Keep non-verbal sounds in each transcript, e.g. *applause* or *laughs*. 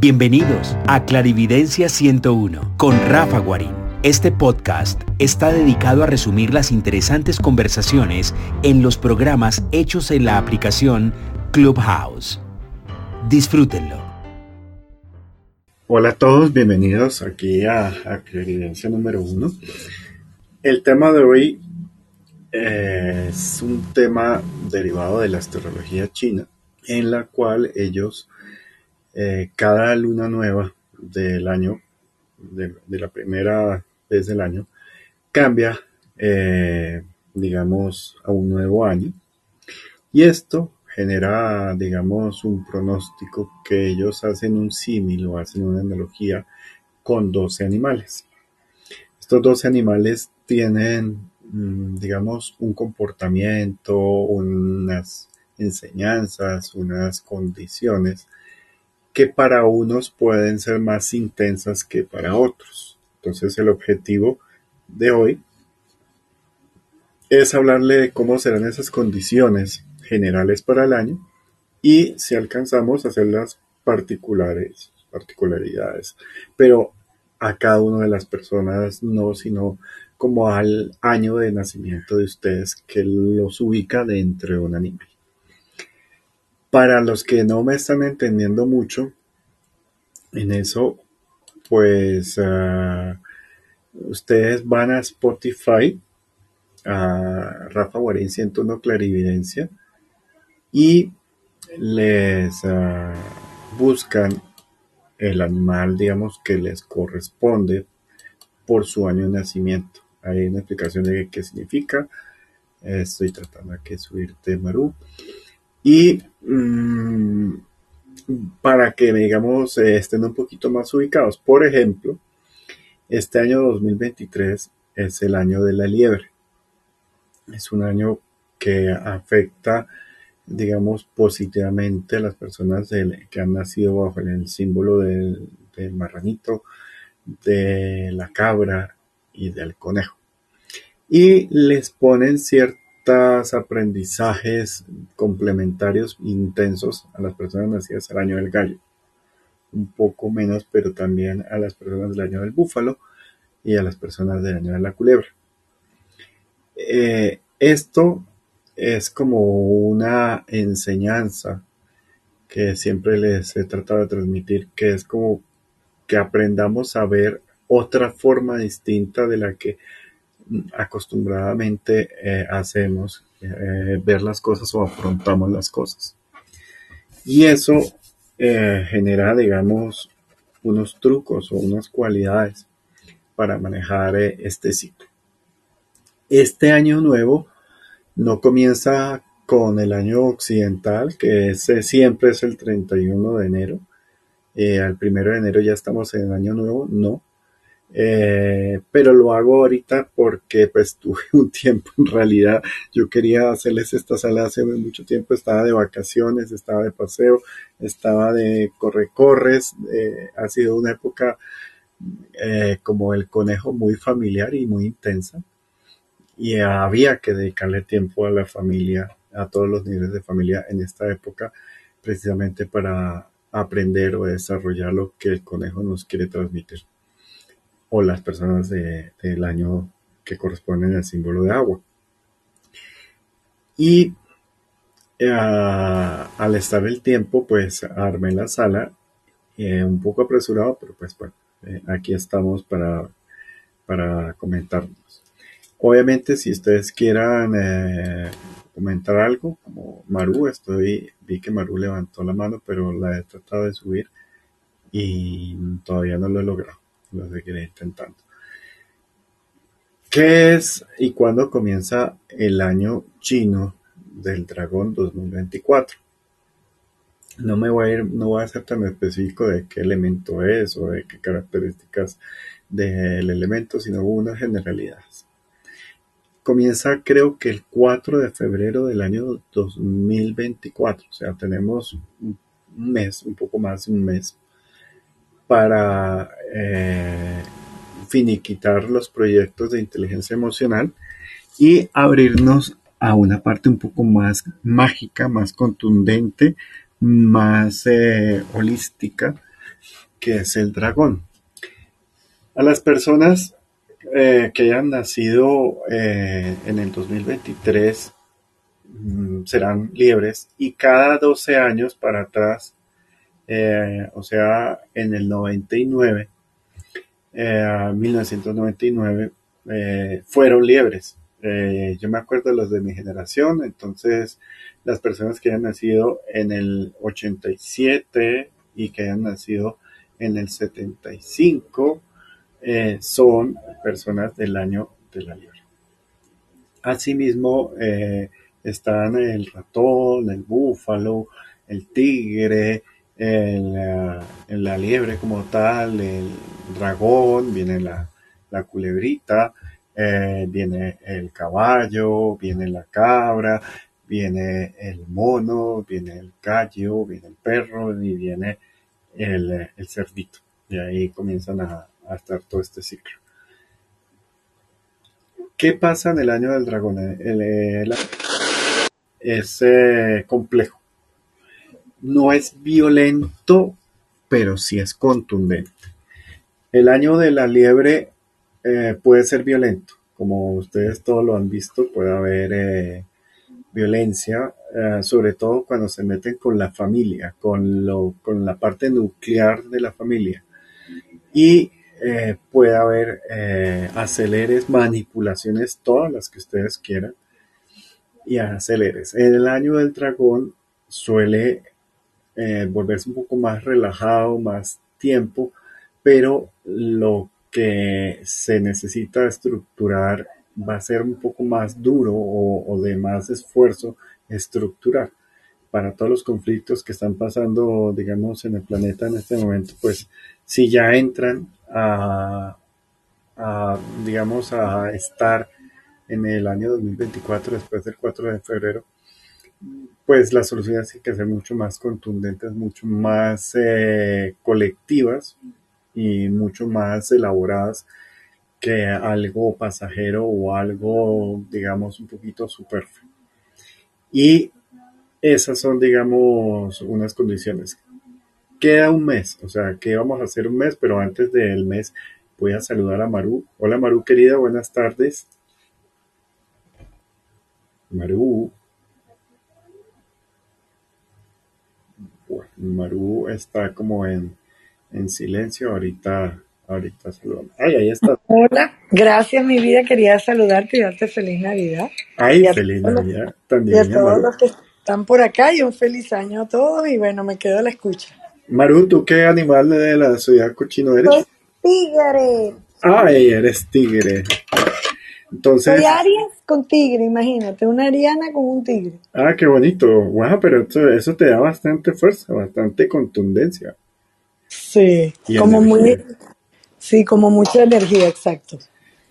Bienvenidos a Clarividencia 101 con Rafa Guarín. Este podcast está dedicado a resumir las interesantes conversaciones en los programas hechos en la aplicación Clubhouse. Disfrútenlo. Hola a todos, bienvenidos aquí a, Clarividencia número 1. El tema de hoy es un tema derivado de la astrología china, en la cual ellos eh, cada luna nueva del año, de, la primera vez del año, cambia, eh, digamos, a un nuevo año. Y esto genera, digamos, un pronóstico que ellos hacen un símil o hacen una analogía con 12 animales. Estos 12 animales tienen, mm, digamos, un comportamiento, unas enseñanzas, unas condiciones que para unos pueden ser más intensas que para otros. Entonces el objetivo de hoy es hablarle de cómo serán esas condiciones generales para el año y si alcanzamos a hacer las particulares, particularidades, pero a cada una de las personas no, sino como al año de nacimiento de ustedes que los ubica dentro de un animal. Para los que no me están entendiendo mucho en eso, pues ah, ustedes van a Spotify, a Rafa Guarín 101 Clarividencia, y les ah, buscan el animal, digamos, que les corresponde por su año de nacimiento. Hay una explicación de qué significa. Estoy tratando de subirte, Maru. Y mm, para que, digamos, eh, estén un poquito más ubicados. Por ejemplo, este año 2023 es el año de la liebre. Es un año que afecta, digamos, positivamente a las personas que han nacido bajo el símbolo del, del marranito, de la cabra y del conejo. Y les ponen cierto aprendizajes complementarios intensos a las personas nacidas al año del gallo. Un poco menos, pero también a las personas del año del búfalo y a las personas del año de la culebra. Eh, esto es como una enseñanza que siempre les he tratado de transmitir, que es como que aprendamos a ver otra forma distinta de la que acostumbradamente eh, hacemos, eh, ver las cosas o afrontamos las cosas. Y eso eh, genera, digamos, unos trucos o unas cualidades para manejar este ciclo. Este año nuevo no comienza con el año occidental, que siempre es el 31 de enero. al primero de enero ya estamos en el año nuevo, no. Eh, pero lo hago ahorita porque pues *laughs* tuve un tiempo en realidad yo quería hacerles esta sala hace mucho tiempo estaba de vacaciones estaba de paseo estaba de corre corres eh, ha sido una época eh, como el conejo muy familiar y muy intensa y había que dedicarle tiempo a la familia a todos los niveles de familia en esta época precisamente para aprender o desarrollar lo que el conejo nos quiere transmitir o las personas del año que corresponden al símbolo de agua. Y eh, al estar el tiempo, pues armé la sala, eh, un poco apresurado, pero pues bueno, eh, aquí estamos para, para comentarnos. Obviamente, si ustedes quieran comentar algo, como Maru, estoy, vi que Maru levantó la mano, pero la he tratado de subir y todavía no lo he logrado lo seguiré intentando. ¿Qué es y cuándo comienza el año chino del dragón 2024? No me voy a ir, no voy a ser tan específico de qué elemento es o de qué características del elemento, sino unas generalidades. Comienza creo que el 4 de febrero del año 2024, o sea, tenemos un mes, un poco más de un mes para eh, finiquitar los proyectos de inteligencia emocional y abrirnos a una parte un poco más mágica, más contundente, más eh, holística que es el dragón. A las personas eh, que hayan nacido en el 2023 mm, serán libres y cada 12 años para atrás, eh, o sea, en el 99, 1999, fueron libres. yo me acuerdo de los de mi generación, entonces las personas que hayan nacido en el 87 y que hayan nacido en el 75 eh, son personas del año de la liebre. Asimismo, eh, están el ratón, el búfalo, el tigre, el, la liebre como tal, el dragón, viene la, culebrita, eh, viene el caballo, viene la cabra, viene el mono, viene el gallo, viene el perro y viene el, el cerdito. Y ahí comienzan a, a estar todo este ciclo. ¿Qué pasa en el año del dragón? Es eh, complejo. No es violento, pero sí es contundente. El año de la liebre eh, puede ser violento. Como ustedes todos lo han visto, puede haber eh, violencia, sobre todo cuando se meten con la familia, con, lo, con la parte nuclear de la familia. Y eh, puede haber eh, aceleres, manipulaciones, todas las que ustedes quieran, y aceleres. En el año del dragón suele eh, volverse un poco más relajado, más tiempo, pero lo que se necesita estructurar va a ser un poco más duro o, de más esfuerzo estructurar. Para todos los conflictos que están pasando, digamos, en el planeta en este momento, pues si ya entran a, digamos, a estar en el año 2024, después del 4 de febrero, pues las soluciones tienen que ser mucho más contundentes, mucho más eh, colectivas y mucho más elaboradas que algo pasajero o algo, digamos, un poquito superfluo. Y esas son, digamos, unas condiciones queda un mes, o sea, que vamos a hacer un mes, pero antes del mes voy a saludar a Maru. Hola Maru querida, buenas tardes. Maru. Bueno, Maru está como en, silencio, ahorita, ahorita saludamos. Ay, ahí está. Hola, gracias mi vida, quería saludarte y darte feliz Navidad. Ay, feliz Navidad también. Y a todos los que están por acá y un feliz año a todos y bueno, me quedo a la escucha. Maru, ¿tú qué animal de la ciudad cochino eres? Soy tigre. Ay, eres tigre. Entonces. Soy Aries con tigre, imagínate, una Ariana con un tigre. Ah, qué bonito. Wow, pero eso, te da bastante fuerza, bastante contundencia. Sí, como muy. Sí, como mucha energía, exacto.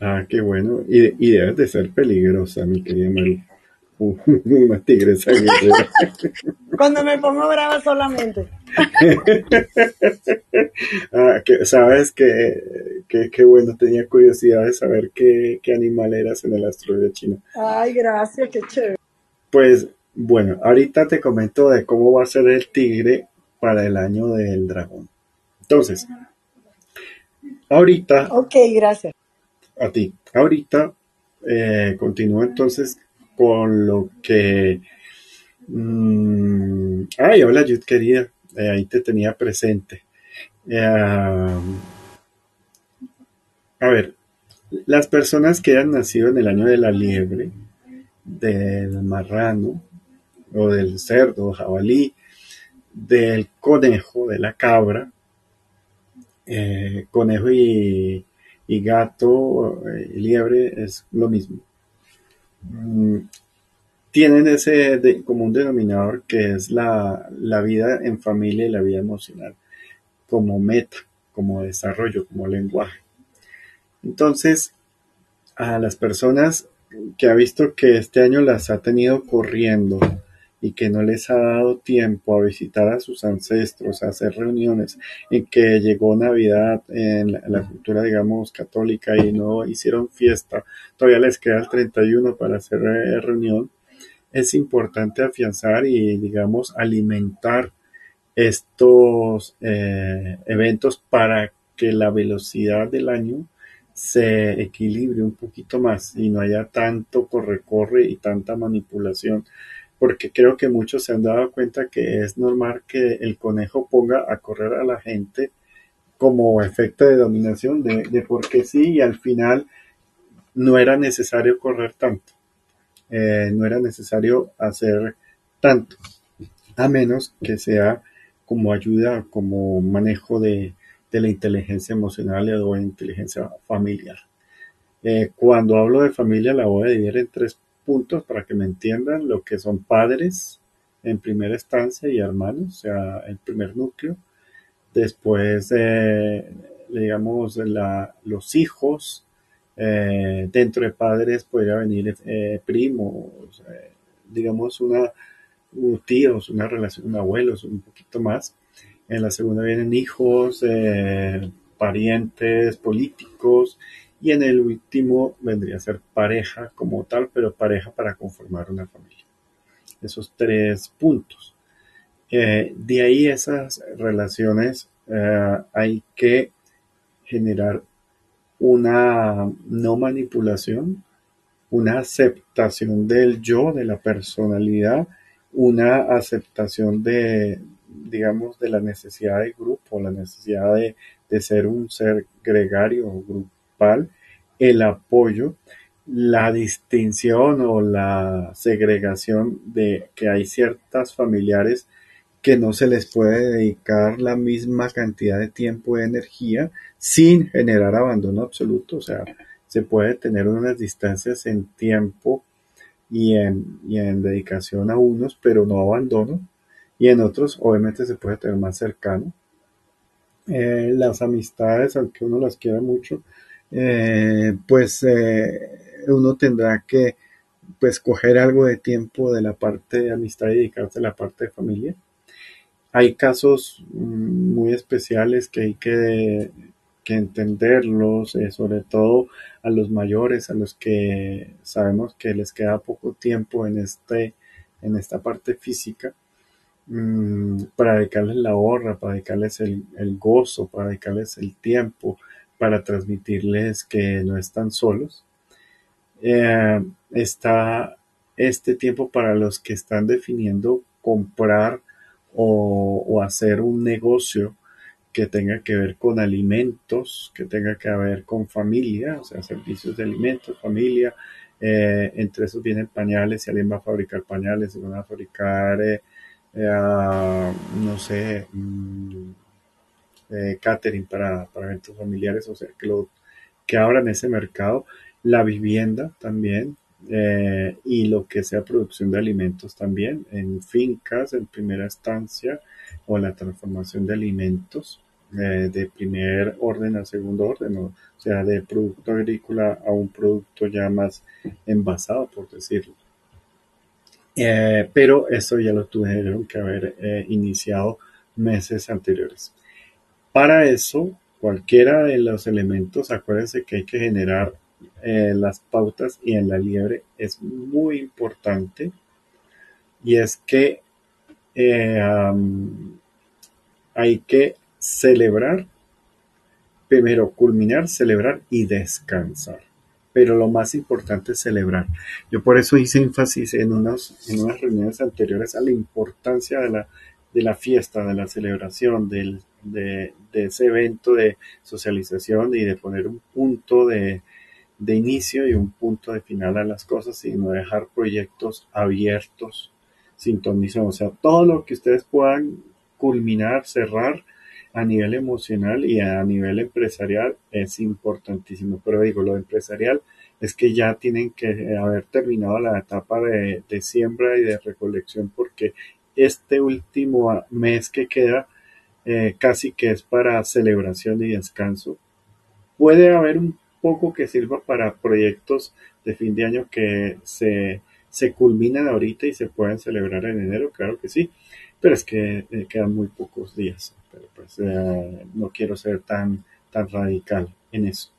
Ah, qué bueno. Y, y debes de ser peligrosa, mi querida Maru. *laughs* una tigresa *laughs* Cuando me pongo brava solamente. *laughs* ah, que, Sabes que, que, bueno, tenía curiosidad de saber qué, qué animal eras en el asteroide chino. Ay, gracias, qué chévere. Pues bueno, ahorita te comento de cómo va a ser el tigre para el año del dragón. Entonces, ahorita. Ok, gracias. A ti. Ahorita eh, continúo entonces con lo que... Mm, ay, hola, Yud querida, eh, ahí te tenía presente. Eh, a ver, las personas que han nacido en el año de la liebre, del marrano, o del cerdo, jabalí, del conejo, de la cabra, eh, conejo y, y gato, y liebre es lo mismo. Mm, tienen ese común denominador que es la, vida en familia y la vida emocional como meta, como desarrollo, como lenguaje. Entonces, a las personas que ha visto que este año las ha tenido corriendo y que no les ha dado tiempo a visitar a sus ancestros, a hacer reuniones, en que llegó Navidad en la, cultura, digamos, católica y no hicieron fiesta, todavía les queda el 31 para hacer reunión, es importante afianzar y, digamos, alimentar estos eh, eventos para que la velocidad del año se equilibre un poquito más y no haya tanto corre-corre y tanta manipulación porque creo que muchos se han dado cuenta que es normal que el conejo ponga a correr a la gente como efecto de dominación de, porque sí y al final no era necesario correr tanto, eh, no era necesario hacer tanto, a menos que sea como ayuda, como manejo de, de la inteligencia emocional o inteligencia familiar. Eh, cuando hablo de familia la voy a dividir en tres puntos para que me entiendan lo que son padres en primera instancia y hermanos, o sea, el primer núcleo. Después, eh, digamos, los hijos. Eh, dentro de padres podría venir eh, primos, digamos, una, tíos, una relación, abuelos, un poquito más. En la segunda vienen hijos, parientes, políticos y en el último vendría a ser pareja como tal, pero pareja para conformar una familia. Esos tres puntos. Eh, de ahí esas relaciones eh, hay que generar una no manipulación, una aceptación del yo, de la personalidad, una aceptación de, digamos, de la necesidad de grupo, la necesidad de, de ser un ser gregario o grupo el apoyo, la distinción o la segregación de que hay ciertas familiares que no se les puede dedicar la misma cantidad de tiempo y energía sin generar abandono absoluto. O sea, se puede tener unas distancias en tiempo y en, en dedicación a unos, pero no abandono. Y en otros, obviamente, se puede tener más cercano. Eh, las amistades, aunque uno las quiera mucho, eh, pues eh, uno tendrá que pues coger algo de tiempo de la parte de amistad y dedicarse a la parte de familia. Hay casos mm, muy especiales que hay que, que entenderlos, eh, sobre todo a los mayores, a los que sabemos que les queda poco tiempo en, este, en esta parte física, mm, para dedicarles la honra, para dedicarles el, el gozo, para dedicarles el tiempo, para transmitirles que no están solos. Eh, está este tiempo para los que están definiendo comprar o, hacer un negocio que tenga que ver con alimentos, que tenga que ver con familia, o sea, servicios de alimentos, familia. Eh, entre esos vienen pañales, si alguien va a fabricar pañales, si van a fabricar, eh, no sé, mm, eh, catering para, para, eventos familiares, o sea, que, lo, que abran ese mercado, la vivienda también, eh, y lo que sea producción de alimentos también, en fincas en primera instancia, o la transformación de alimentos eh, de primer orden a segundo orden, o sea, de producto agrícola a un producto ya más envasado, por decirlo. pero eso ya lo tuvieron que haber iniciado meses anteriores. Para eso, cualquiera de los elementos, acuérdense que hay que generar eh, las pautas y en la liebre es muy importante y es que eh, hay que celebrar, primero culminar, celebrar y descansar. Pero lo más importante es celebrar. Yo por eso hice énfasis en unas, en unas reuniones anteriores a la importancia de la, de la fiesta, de la celebración, del de, ese evento de socialización y de poner un punto de, inicio y un punto de final a las cosas y no dejar proyectos abiertos, sintonizados. O sea, todo lo que ustedes puedan culminar, cerrar a nivel emocional y a nivel empresarial es importantísimo. Pero digo, lo empresarial es que ya tienen que haber terminado la etapa de, de siembra y de recolección porque este último mes que queda eh, casi que es para celebración y descanso. Puede haber un poco que sirva para proyectos de fin de año que se, se culminan ahorita y se pueden celebrar en enero, claro que sí, pero es que eh, quedan muy pocos días, pero pues eh, no quiero ser tan, tan radical en eso.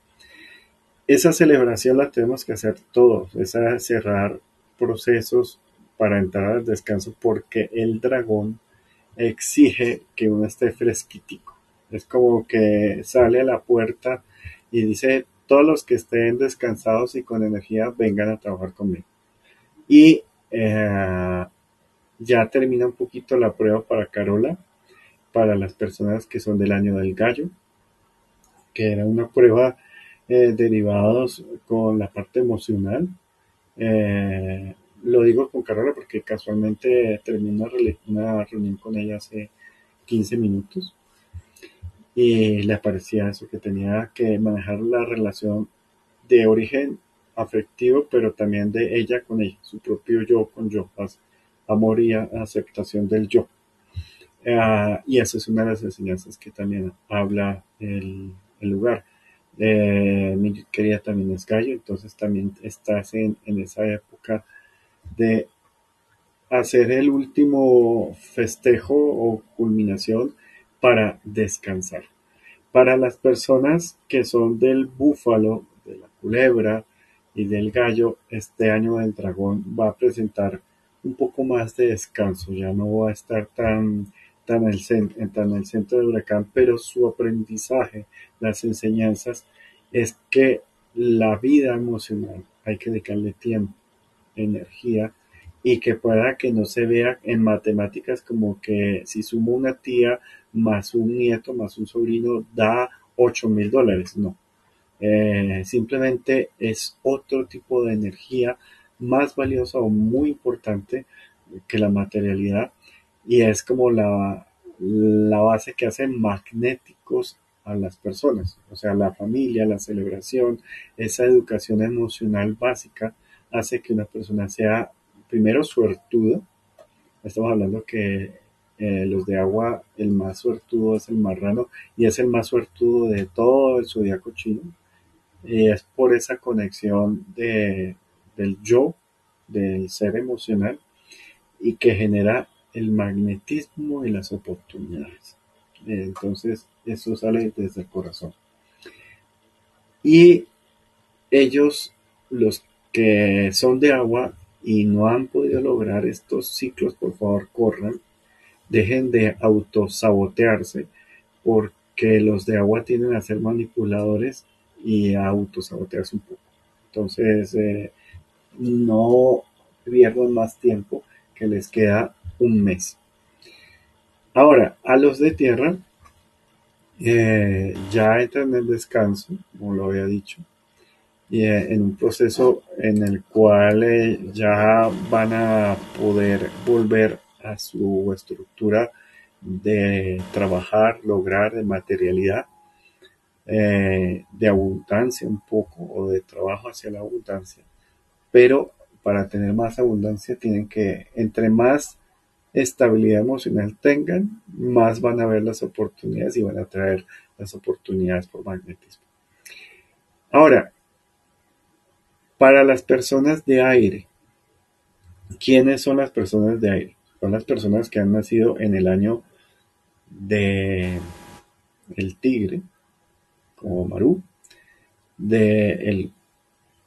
Esa celebración la tenemos que hacer todos, esa cerrar procesos para entrar al descanso porque el dragón exige que uno esté fresquitico. Es como que sale a la puerta y dice, todos los que estén descansados y con energía vengan a trabajar conmigo. Y eh, ya termina un poquito la prueba para Carola, para las personas que son del año del gallo, que era una prueba eh, derivados con la parte emocional. Eh, lo digo con Carola porque casualmente terminé una, reunión con ella hace 15 minutos y le parecía eso, que tenía que manejar la relación de origen afectivo, pero también de ella con ella, su propio yo con yo, amor y aceptación del yo. Ah, y esa es una de las enseñanzas que también habla el, lugar. Eh, mi querida también es gallo, entonces también estás en, en esa época de hacer el último festejo o culminación para descansar. Para las personas que son del búfalo, de la culebra y del gallo, este año del dragón va a presentar un poco más de descanso, ya no va a estar tan, tan, el, tan el centro del huracán, pero su aprendizaje, las enseñanzas, es que la vida emocional hay que dedicarle tiempo energía y que pueda que no se vea en matemáticas como que si sumo una tía más un nieto más un sobrino da 8 mil dólares, no. Eh, simplemente es otro tipo de energía más valiosa o muy importante que la materialidad y es como la, la base que hace magnéticos a las personas, o sea, la familia, la celebración, esa educación emocional básica hace que una persona sea primero suertudo. Estamos hablando que eh, los de agua, el más suertudo es el marrano y es el más suertudo de todo el zodiaco chino. Y es por esa conexión de, del yo, del ser emocional y que genera el magnetismo y las oportunidades. Entonces, eso sale desde el corazón. Y ellos, los que son de agua y no han podido lograr estos ciclos, por favor corran, dejen de autosabotearse, porque los de agua tienden a ser manipuladores y a autosabotearse un poco. Entonces, eh, no pierdan más tiempo, que les queda un mes. Ahora, a los de tierra, eh, ya entran en descanso, como lo había dicho, y eh, en un proceso en el cual eh, ya van a poder volver a su estructura de trabajar, lograr de materialidad, eh, de abundancia un poco o de trabajo hacia la abundancia. Pero para tener más abundancia tienen que, entre más estabilidad emocional tengan, más van a ver las oportunidades y van a traer las oportunidades por magnetismo. Ahora, para las personas de aire, ¿quiénes son las personas de aire? Son las personas que han nacido en el año de el tigre, como Maru, de el,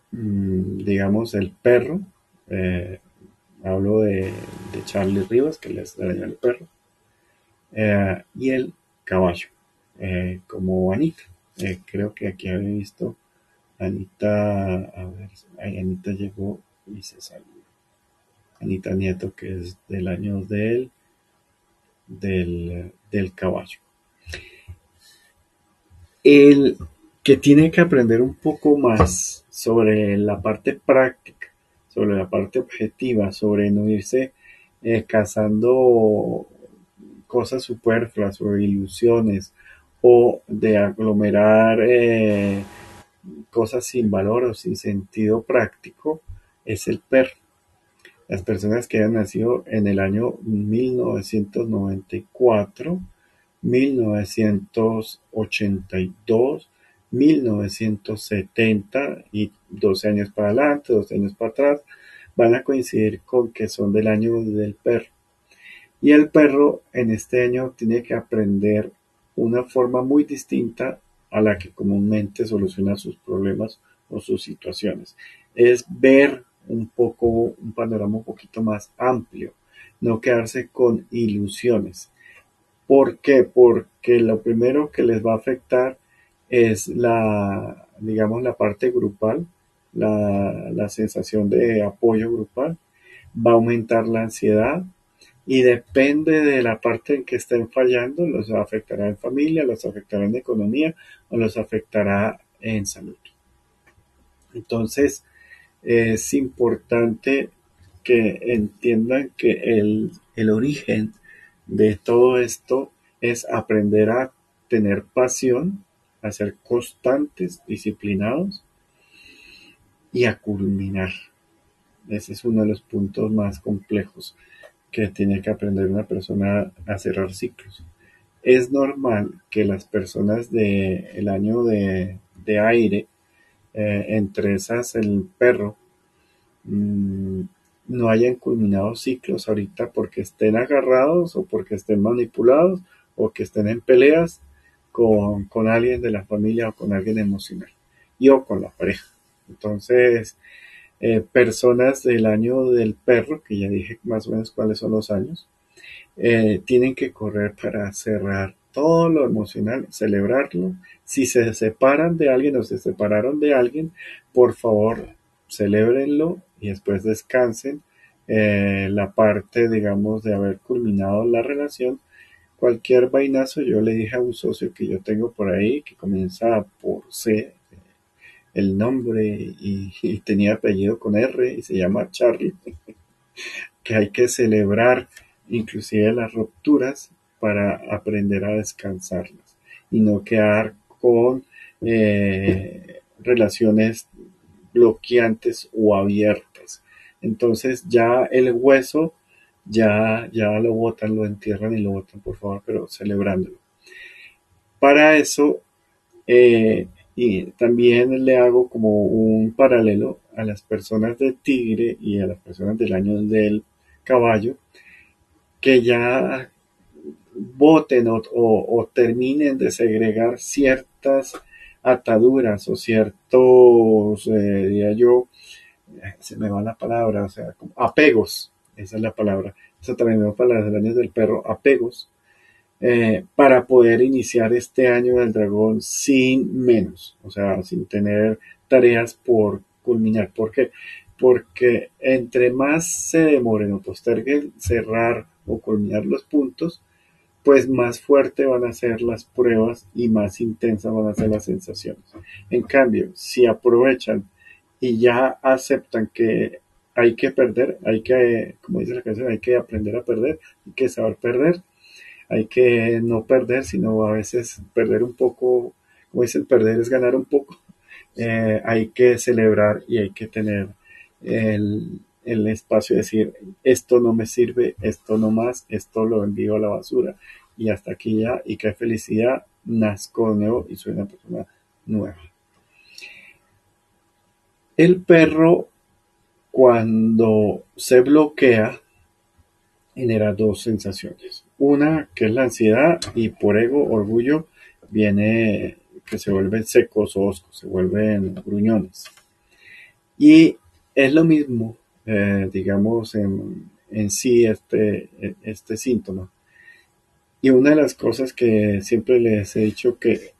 mm, digamos, el perro, eh, hablo de, Charlie Rivas, que les da el perro, eh, y el caballo, eh, como Anita. creo que aquí había visto Anita, a ver, Anita llegó y se salió. Anita Nieto, que es del año del, del, del caballo. El que tiene que aprender un poco más sobre la parte práctica, sobre la parte objetiva, sobre no irse eh, cazando cosas superfluas o ilusiones o de aglomerar eh, cosas sin valor o sin sentido práctico es el perro. Las personas que han nacido en el año 1994, 1982, 1970 y 12 años para adelante, 12 años para atrás, van a coincidir con que son del año del perro. Y el perro en este año tiene que aprender una forma muy distinta a la que comúnmente soluciona sus problemas o sus situaciones. Es ver un poco, un panorama un poquito más amplio, no quedarse con ilusiones. ¿Por qué? Porque lo primero que les va a afectar es la, digamos, la parte grupal, la, la sensación de apoyo grupal, va a aumentar la ansiedad y depende de la parte en que estén fallando, los afectará en familia, los afectará en economía o los afectará en salud. Entonces, es importante que entiendan que el, el origen de todo esto es aprender a tener pasión, a ser constantes, disciplinados y a culminar. Ese es uno de los puntos más complejos que tiene que aprender una persona a cerrar ciclos. Es normal que las personas del año de, aire, eh, entre esas el perro, mm, no hayan culminado ciclos ahorita porque estén agarrados o porque estén manipulados o que estén en peleas con, con alguien de la familia o con alguien emocional y o con la pareja. Entonces, eh, personas del año del perro, que ya dije más o menos cuáles son los años, eh, tienen que correr para cerrar todo lo emocional, celebrarlo. Si se separan de alguien o se separaron de alguien, por favor, celebrenlo y después descansen eh, la parte, digamos, de haber culminado la relación. Cualquier vainazo, yo le dije a un socio que yo tengo por ahí, que comienza por C, el nombre y, tenía apellido con R y se llama Charlie, *laughs* que hay que celebrar inclusive las rupturas para aprender a descansarlas y no quedar con eh, relaciones bloqueantes o abiertas. Entonces ya el hueso ya, ya lo botan, lo entierran y lo botan, por favor, pero celebrándolo. Para eso, eh, y también le hago como un paralelo a las personas de tigre y a las personas del año del caballo, que ya voten o, terminen de segregar ciertas ataduras o ciertos, eh, diría yo, se me va la palabra, o sea, apegos, esa es la palabra, eso también me va para las años del perro, apegos, eh, para poder iniciar este año del dragón sin menos, o sea, sin tener tareas por culminar. ¿Por qué? Porque entre más se demoren o posterguen cerrar o culminar los puntos, pues más fuerte van a ser las pruebas y más intensas van a ser las sensaciones. En cambio, si aprovechan y ya aceptan que hay que perder, hay que, como dice la canción, hay que aprender a perder, hay que saber perder, hay que no perder, sino a veces perder un poco, como dicen, perder es ganar un poco. Eh, hay que celebrar y hay que tener el, espacio de decir, esto no me sirve, esto no más, esto lo envío a la basura y hasta aquí ya, y qué felicidad, nazco nuevo y soy una persona nueva. El perro cuando se bloquea genera dos sensaciones. Una que es la ansiedad y por ego, orgullo, viene que se vuelven secos o oscos, se vuelven gruñones. Y es lo mismo, eh, digamos, en, en, sí este, este síntoma. Y una de las cosas que siempre les he dicho que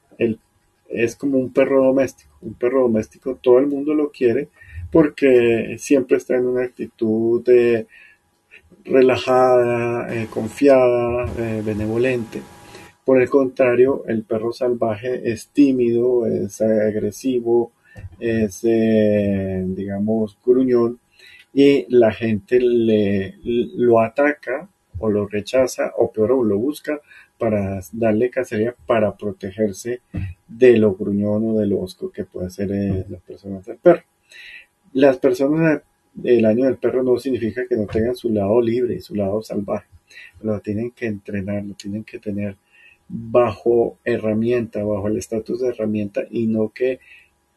es como un perro doméstico. Un perro doméstico todo el mundo lo quiere porque siempre está en una actitud de relajada, eh, confiada, eh, benevolente. Por el contrario, el perro salvaje es tímido, es agresivo, es, eh, digamos, gruñón y la gente le, lo ataca o lo rechaza o peor lo busca para darle cacería para protegerse de lo gruñón o de lo osco que puede ser las personas del perro. Las personas el año del perro no significa que no tengan su lado libre, su lado salvaje. Lo tienen que entrenar, lo tienen que tener bajo herramienta, bajo el estatus de herramienta y no que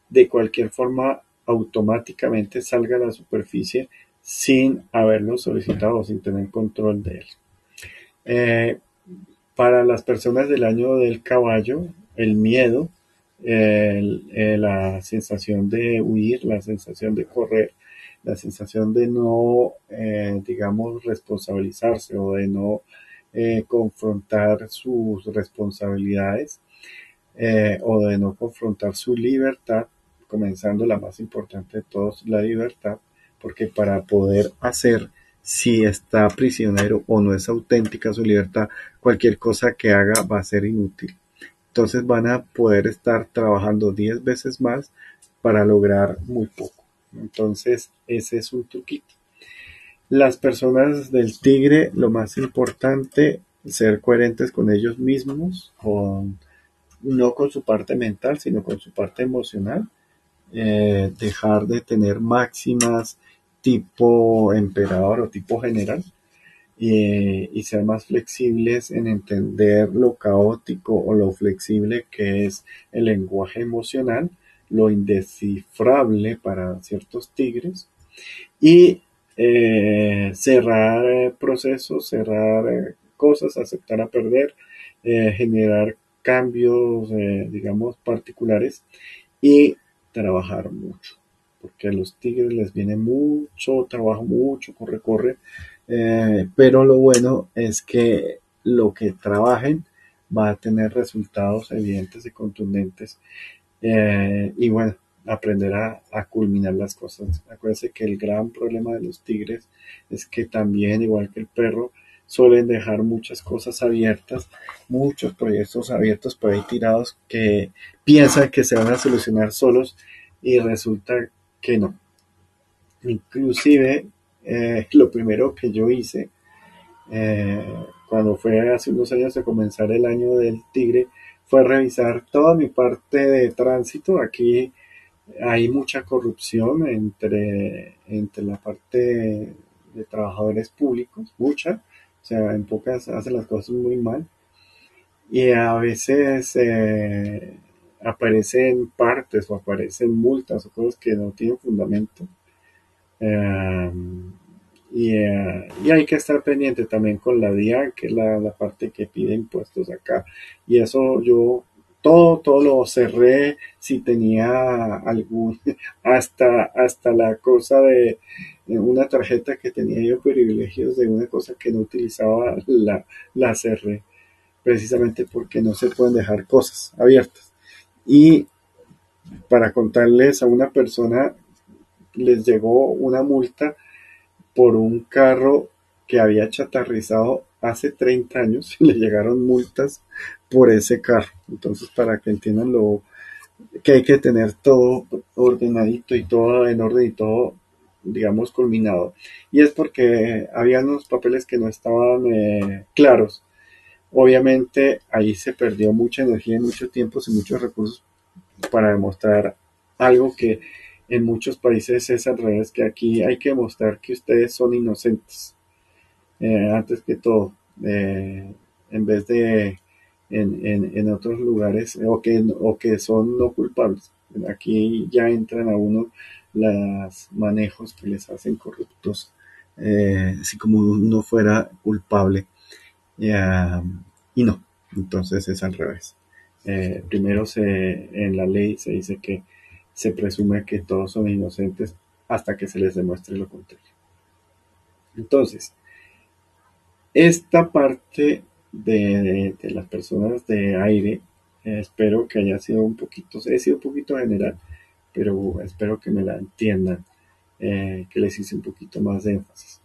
de cualquier forma automáticamente salga a la superficie sin haberlo solicitado, sin tener control de él. Eh, para las personas del año del caballo, el miedo, eh, la sensación de huir, la sensación de correr, la sensación de no, eh, digamos, responsabilizarse o de no eh, confrontar sus responsabilidades eh, o de no confrontar su libertad, comenzando la más importante de todos, la libertad, porque para poder hacer si está prisionero o no es auténtica su libertad, cualquier cosa que haga va a ser inútil. Entonces van a poder estar trabajando 10 veces más para lograr muy poco. Entonces ese es un truquito. Las personas del tigre, lo más importante, ser coherentes con ellos mismos, con, no con su parte mental, sino con su parte emocional. Eh, dejar de tener máximas tipo emperador o tipo general y ser más flexibles en entender lo caótico o lo flexible que es el lenguaje emocional, lo indescifrable para ciertos tigres y eh, cerrar eh, procesos, cerrar eh, cosas, aceptar a perder, generar cambios, digamos, particulares y trabajar mucho, porque a los tigres les viene mucho trabajo, mucho corre, corre, pero lo bueno es que lo que trabajen va a tener resultados evidentes y contundentes. Y bueno, aprender a, culminar las cosas. Acuérdense que el gran problema de los tigres es que también, igual que el perro, suelen dejar muchas cosas abiertas, muchos proyectos abiertos por ahí tirados que piensan que se van a solucionar solos y resulta que no. Inclusive, eh, lo primero que yo hice eh, cuando fue hace unos años de comenzar el año del tigre fue revisar toda mi parte de tránsito. Aquí hay mucha corrupción entre, entre la parte de trabajadores públicos, mucha, o sea, en pocas hacen las cosas muy mal. Y a veces eh, aparecen partes o aparecen multas o cosas que no tienen fundamento. Eh, eh, y, hay que estar pendiente también con la DIAN, que es la, la, parte que pide impuestos acá. Y eso yo todo, todo lo cerré si tenía algún, *laughs* hasta, hasta la cosa de, una tarjeta que tenía yo privilegios de una cosa que no utilizaba, la, la cerré, precisamente porque no se pueden dejar cosas abiertas. Y para contarles a una persona, les llegó una multa por un carro que había chatarrizado hace 30 años y le llegaron multas por ese carro. Entonces, para que entiendan lo que hay que tener todo ordenadito y todo en orden y todo, digamos, culminado. Y es porque había unos papeles que no estaban eh, claros. Obviamente ahí se perdió mucha energía, mucho tiempo y muchos recursos para demostrar algo que en muchos países es al revés, que aquí hay que demostrar que ustedes son inocentes. Eh, antes que todo, eh, en vez de en, otros lugares o que, o que son no culpables. Aquí ya entran a uno los manejos que les hacen corruptos, eh, así como uno fuera culpable. y no, entonces es al revés. Primero se, en la ley se dice que se presume que todos son inocentes hasta que se les demuestre lo contrario. Entonces, esta parte de, las personas de aire. Eh, espero que haya sido un poquito, he sido un poquito general, pero espero que me la entiendan, eh, que les hice un poquito más de énfasis.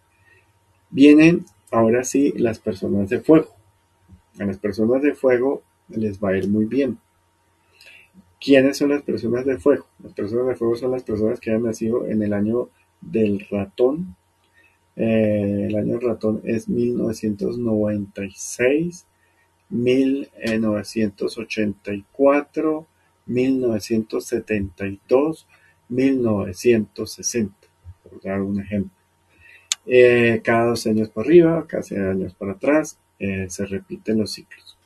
Vienen ahora sí las personas de fuego. A las personas de fuego les va a ir muy bien. ¿Quiénes son las personas de fuego? Las personas de fuego son las personas que han nacido en el año del ratón eh, el año ratón es 1996, 1984, 1972, 1960, por dar un ejemplo. Eh, cada dos años para arriba, cada seis años para atrás, eh, se repiten los ciclos.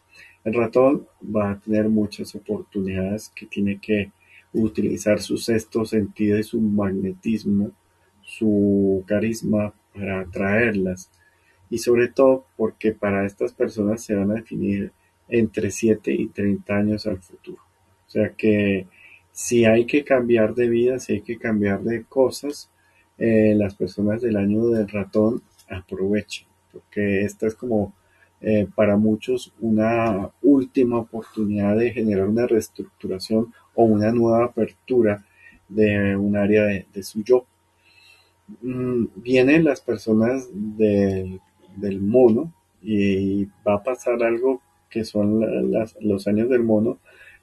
El ratón va a tener muchas oportunidades que tiene que utilizar su sexto sentido y su magnetismo, su carisma para atraerlas y sobre todo porque para estas personas se van a definir entre 7 y 30 años al futuro. O sea que si hay que cambiar de vida, si hay que cambiar de cosas, eh, las personas del año del ratón aprovechen, porque esta es como eh, para muchos una última oportunidad de generar una reestructuración o una nueva apertura de un área de, su yo. Mm, vienen las personas del, mono y va a pasar algo que son los años del mono,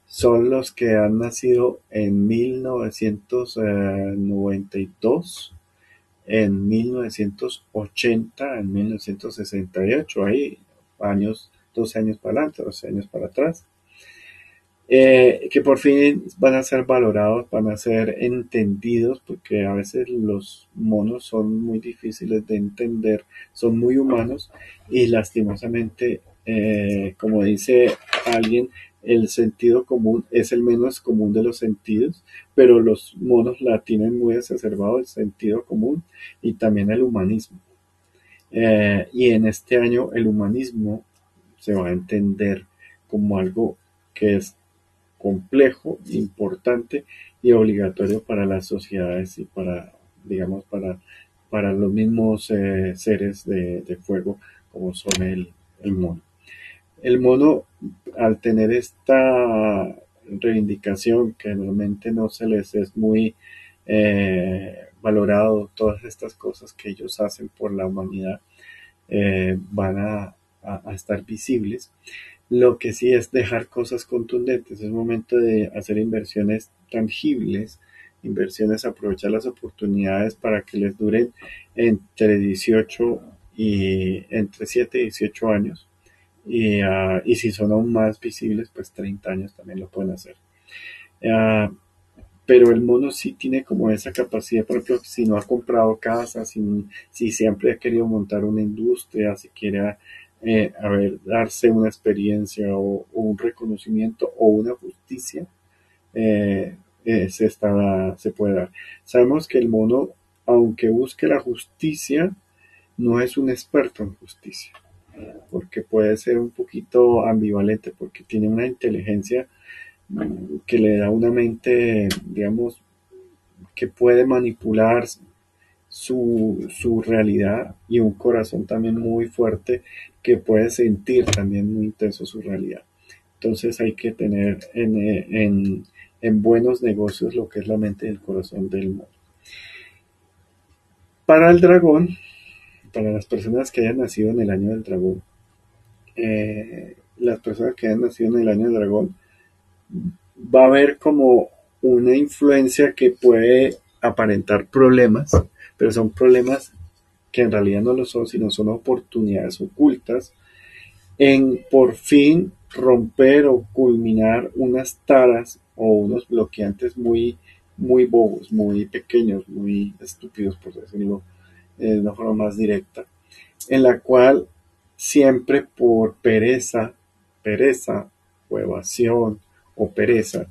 son los que han nacido en 1992, en 1980, en 1968, ahí años, 12 años para adelante, 12 años para atrás, eh, que por fin van a ser valorados, van a ser entendidos, porque a veces los monos son muy difíciles de entender, son muy humanos y lastimosamente, eh, como dice alguien, el sentido común es el menos común de los sentidos, pero los monos la tienen muy exacerbado el sentido común y también el humanismo. Eh, y en este año el humanismo se va a entender como algo que es complejo, importante y obligatorio para las sociedades y para, digamos, para, para los mismos eh, seres de, fuego como son el, mono. El mono, al tener esta reivindicación que normalmente no se les es muy eh, valorado todas estas cosas que ellos hacen por la humanidad eh, van a, estar visibles. Lo que sí es dejar cosas contundentes. Es momento de hacer inversiones tangibles, inversiones, aprovechar las oportunidades para que les duren entre 18 y entre 7 y 18 años. Y, ah, y si son aún más visibles, pues 30 años también lo pueden hacer. Ah, pero el mono sí tiene como esa capacidad, por ejemplo, si no ha comprado casa, si, si siempre ha querido montar una industria, si quiere eh, darse una experiencia o, un reconocimiento o una justicia, eh, eh, se, está, se puede dar. Sabemos que el mono, aunque busque la justicia, no es un experto en justicia, porque puede ser un poquito ambivalente, porque tiene una inteligencia que le da una mente, digamos, que puede manipular su, su, realidad y un corazón también muy fuerte que puede sentir también muy intenso su realidad. Entonces hay que tener en, en, en buenos negocios lo que es la mente y el corazón del mundo. Para el dragón, para las personas que hayan nacido en el año del dragón, eh, las personas que hayan nacido en el año del dragón, va a haber como una influencia que puede aparentar problemas, pero son problemas que en realidad no lo son, sino son oportunidades ocultas en por fin romper o culminar unas taras o unos bloqueantes muy, muy bobos, muy pequeños, muy estúpidos, por decirlo de una forma más directa, en la cual siempre por pereza, pereza o evasión o pereza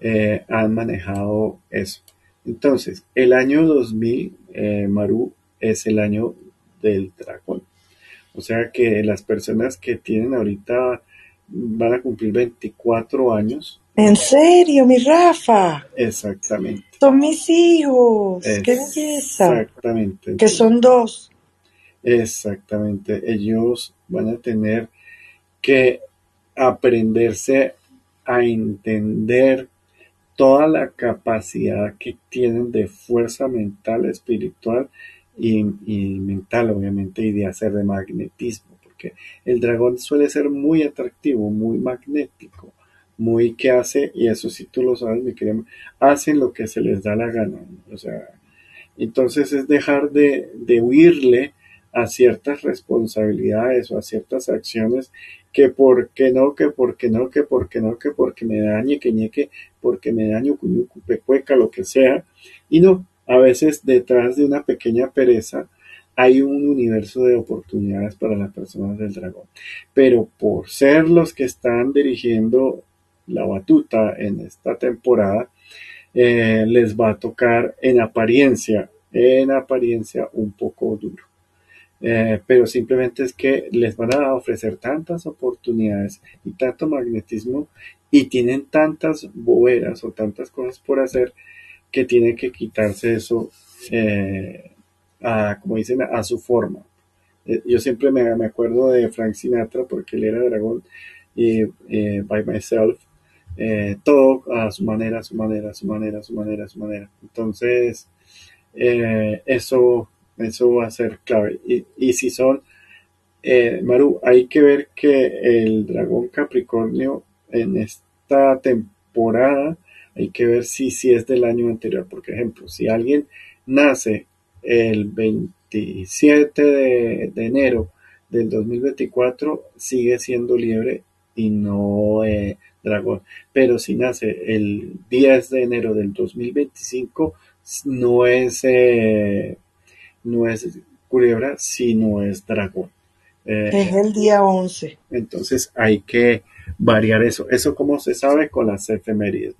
eh, han manejado eso. Entonces, el año 2000, eh, Maru, es el año del dragón. O sea que las personas que tienen ahorita van a cumplir 24 años. ¿En serio, mi Rafa? Exactamente. Son mis hijos. ¡Qué belleza! Exactamente. Que son dos. Exactamente. Ellos van a tener que aprenderse a entender toda la capacidad que tienen de fuerza mental, espiritual y, mental, obviamente, y de hacer de magnetismo, porque el dragón suele ser muy atractivo, muy magnético, muy que hace, y eso sí tú lo sabes, mi querido, hacen lo que se les da la gana, o sea, entonces es dejar de, de huirle a ciertas responsabilidades o a ciertas acciones que porque no, que porque no, que porque no, que porque me dañe, que ñeque, porque me daño, cuñucu, pecueca, lo que sea. Y no, a veces detrás de una pequeña pereza hay un universo de oportunidades para las personas del dragón. Pero por ser los que están dirigiendo la batuta en esta temporada, eh, les va a tocar en apariencia, en apariencia un poco duro. Eh, pero simplemente es que les van a ofrecer tantas oportunidades y tanto magnetismo y tienen tantas boberas o tantas cosas por hacer que tienen que quitarse eso, eh, a, como dicen, a su forma. Eh, yo siempre me, me, acuerdo de Frank Sinatra porque él era dragón y By Myself, todo a su manera, a su manera, a su manera, a su manera, a su manera. Entonces, eso, eso va a ser clave. Y, y si son, Maru, hay que ver que el dragón Capricornio en esta temporada, hay que ver si, si es del año anterior. Por ejemplo, si alguien nace el 27 de, enero del 2024 sigue siendo liebre y no eh, dragón. Pero si nace el 10 de enero del 2025 no es, eh, no es culebra, sino es dragón. Eh, es el día 11. Entonces hay que variar eso. Eso como se sabe con las efemérides,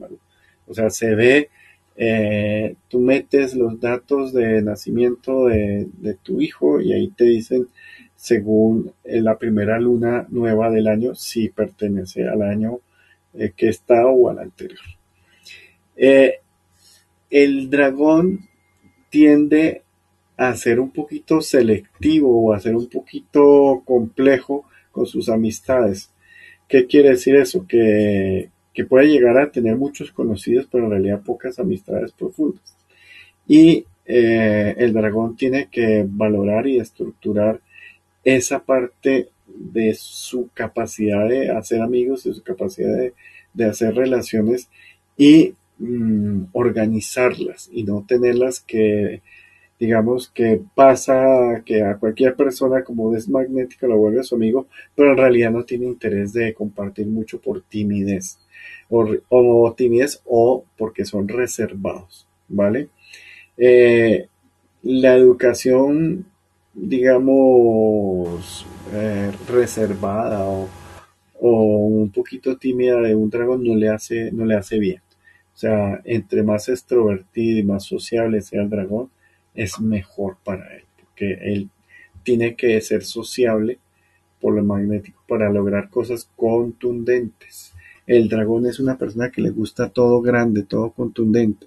O sea, se ve eh, tú metes los datos de nacimiento de, tu hijo y ahí te dicen según eh, la primera luna nueva del año si pertenece al año eh, que está o al anterior. el dragón tiende a ser un poquito selectivo o a ser un poquito complejo con sus amistades. ¿Qué quiere decir eso? Que, que puede llegar a tener muchos conocidos, pero en realidad pocas amistades profundas. Y eh, el dragón tiene que valorar y estructurar esa parte de su capacidad de hacer amigos, de su capacidad de, hacer relaciones y mm, organizarlas y no tenerlas que, digamos, que pasa que a cualquier persona como es magnética lo vuelve su amigo, pero en realidad no tiene interés de compartir mucho por timidez o, o timidez o porque son reservados, ¿vale? Eh, la educación, digamos, eh, reservada o, un poquito tímida de un dragón no le hace, no le hace bien. O sea, entre más extrovertido y más sociable sea el dragón, es mejor para él, porque él tiene que ser sociable por lo magnético para lograr cosas contundentes. El dragón es una persona que le gusta todo grande, todo contundente.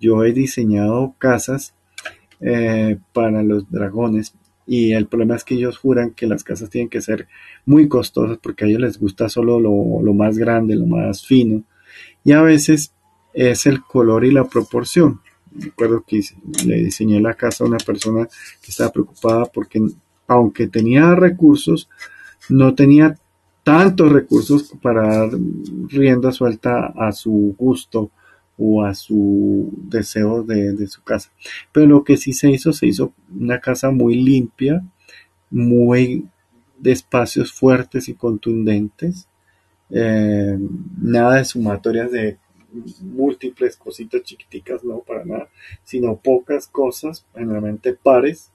Yo he diseñado casas eh, para los dragones y el problema es que ellos juran que las casas tienen que ser muy costosas porque a ellos les gusta solo lo, más grande, lo más fino y a veces es el color y la proporción. Recuerdo que le diseñé la casa a una persona que estaba preocupada porque aunque tenía recursos, no tenía tantos recursos para dar rienda suelta a su gusto o a su deseo de, su casa. Pero lo que sí se hizo, se hizo una casa muy limpia, muy de espacios fuertes y contundentes, eh, nada de sumatorias de múltiples cositas chiquiticas, no para nada, sino pocas cosas, generalmente pares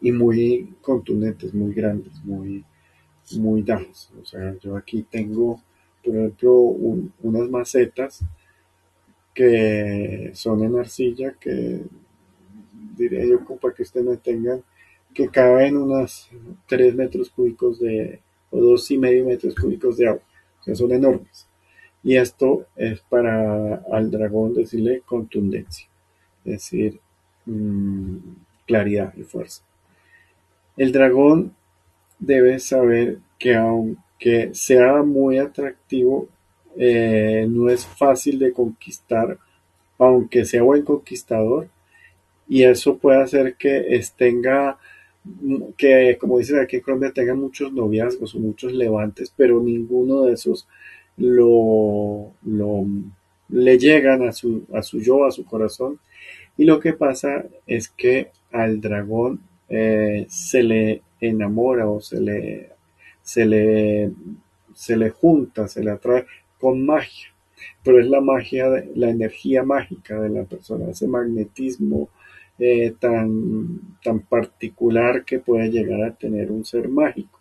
y muy contundentes, muy grandes, muy muy dados. O sea, yo aquí tengo, por ejemplo, unas macetas que son en arcilla, que diría yo para que ustedes me tengan, que caben unas 3 metros cúbicos de, o dos y medio metros cúbicos de agua. O sea, son enormes. Y esto es para al dragón decirle contundencia, es decir, mm, claridad y fuerza. El dragón debe saber que aunque sea muy atractivo, eh, no es fácil de conquistar, aunque sea buen conquistador, y eso puede hacer que tenga, que como dicen aquí en Colombia, tenga muchos noviazgos o muchos levantes, pero ninguno de esos lo, le llegan a su, a su yo, a su corazón. Y lo que pasa es que al dragón eh, se le enamora o se le, se le, se le junta, se le atrae con magia, pero es la magia, la energía mágica de la persona, ese magnetismo eh, tan, tan particular que puede llegar a tener un ser mágico,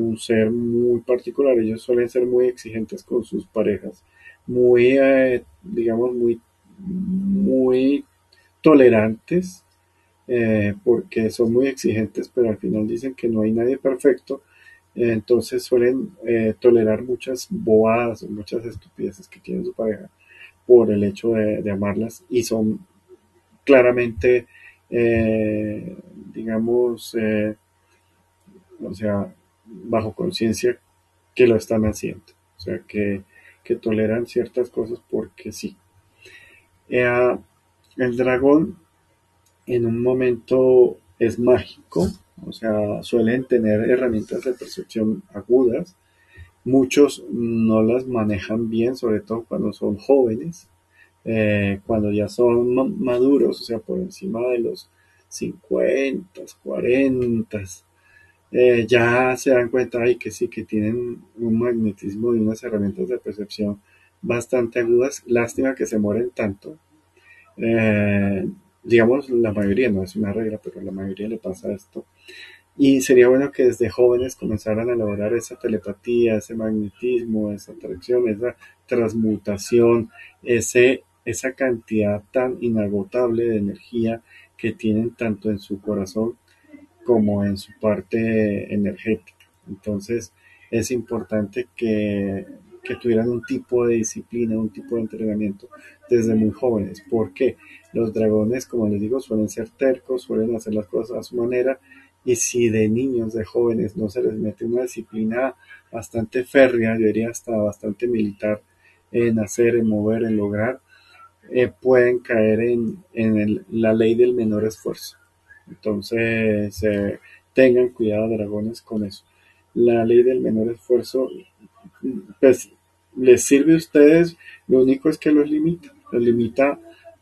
un ser muy particular. Ellos suelen ser muy exigentes con sus parejas, muy, eh, digamos, muy, muy tolerantes eh, porque son muy exigentes, pero al final dicen que no hay nadie perfecto, eh, entonces suelen eh, tolerar muchas bobadas o muchas estupideces que tiene su pareja por el hecho de, amarlas y son claramente, digamos, o sea, bajo conciencia que lo están haciendo, o sea, que, que toleran ciertas cosas porque sí. Eh, el dragón en un momento es mágico, o sea, suelen tener herramientas de percepción agudas. Muchos no las manejan bien, sobre todo cuando son jóvenes, eh, cuando ya son maduros, o sea, por encima de los 50, 40, eh, ya se dan cuenta de que sí, que tienen un magnetismo y unas herramientas de percepción bastante agudas. Lástima que se mueren tanto. Eh, digamos, la mayoría, no es una regla, pero la mayoría le pasa esto. Y sería bueno que desde jóvenes comenzaran a elaborar esa telepatía, ese magnetismo, esa atracción, esa transmutación, ese, esa cantidad tan inagotable de energía que tienen tanto en su corazón como en su parte energética. Entonces es importante que, que tuvieran un tipo de disciplina, un tipo de entrenamiento desde muy jóvenes. porque Los dragones, como les digo, suelen ser tercos, suelen hacer las cosas a su manera y si de niños, de jóvenes, no se les mete una disciplina bastante férrea, yo diría hasta bastante militar en hacer, en mover, en lograr, eh, pueden caer en, en la ley del menor esfuerzo. Entonces, eh, tengan cuidado, dragones, con eso. La ley del menor esfuerzo, pues, les sirve a ustedes, lo único es que los limita, los limita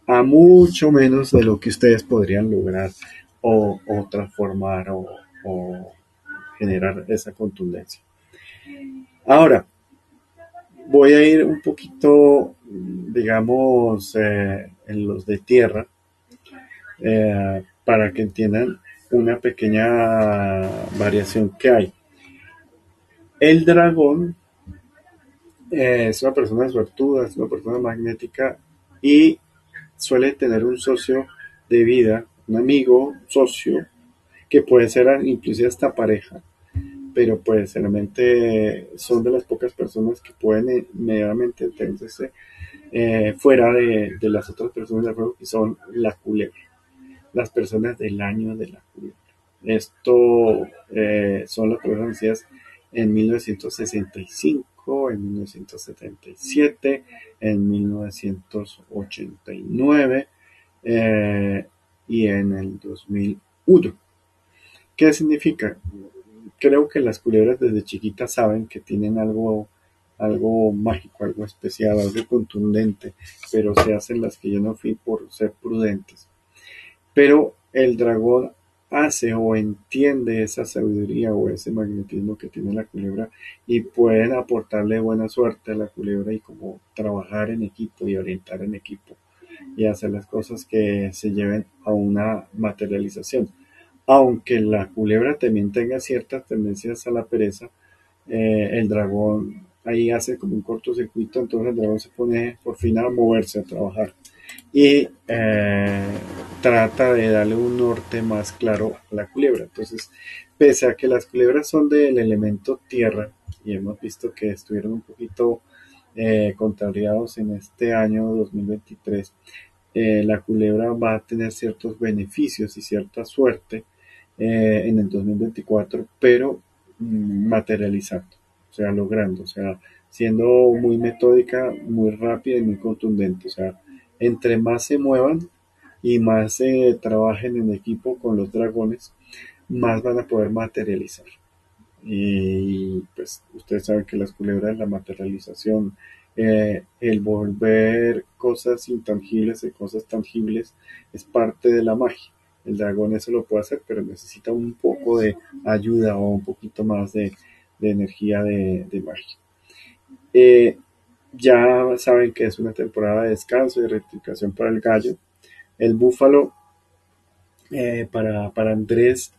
a mucho menos de lo que ustedes podrían lograr o, transformar o, generar esa contundencia. Ahora, voy a ir un poquito, digamos, eh, en los de tierra, eh, para que entiendan una pequeña variación que hay. El dragón es una persona suertuda, es una persona magnética y suele tener un socio de vida, un amigo, socio, que puede ser inclusive hasta pareja, pero pues realmente son de las pocas personas que pueden inmediatamente entenderse eh, fuera de, de, las otras personas del juego, que son la culebra las personas del año de la culebra. Esto eh, son las personas nacidas en 1965, en 1977, en 1989 eh, y en el 2001. ¿Qué significa? Creo que las culebras desde chiquitas saben que tienen algo, algo mágico, algo especial, algo contundente, pero se hacen las que yo no fui por ser prudentes pero el dragón hace o entiende esa sabiduría o ese magnetismo que tiene la culebra y pueden aportarle buena suerte a la culebra y como trabajar en equipo y orientar en equipo y hacer las cosas que se lleven a una materialización. Aunque la culebra también tenga ciertas tendencias a la pereza, eh, el dragón ahí hace como un cortocircuito, entonces el dragón se pone por fin a moverse, a trabajar y eh, trata de darle un norte más claro a la culebra. Entonces, pese a que las culebras son del elemento tierra, y hemos visto que estuvieron un poquito eh, contrariados en este año 2023, eh, la culebra va a tener ciertos beneficios y cierta suerte en el 2024, pero mm, materializando, sea, logrando, o sea, siendo muy metódica, muy rápida y muy contundente, o sea, entre más se muevan y más se trabajen en equipo con los dragones, más van a poder materializar. Y pues ustedes saben que las culebras, la materialización, eh, el volver cosas intangibles en cosas tangibles es parte de la magia. El dragón eso lo puede hacer, pero necesita un poco de ayuda o un poquito más de, energía de, magia. Eh, ya saben que es una temporada de descanso y rectificación para el gallo. El búfalo eh, para, Andrés,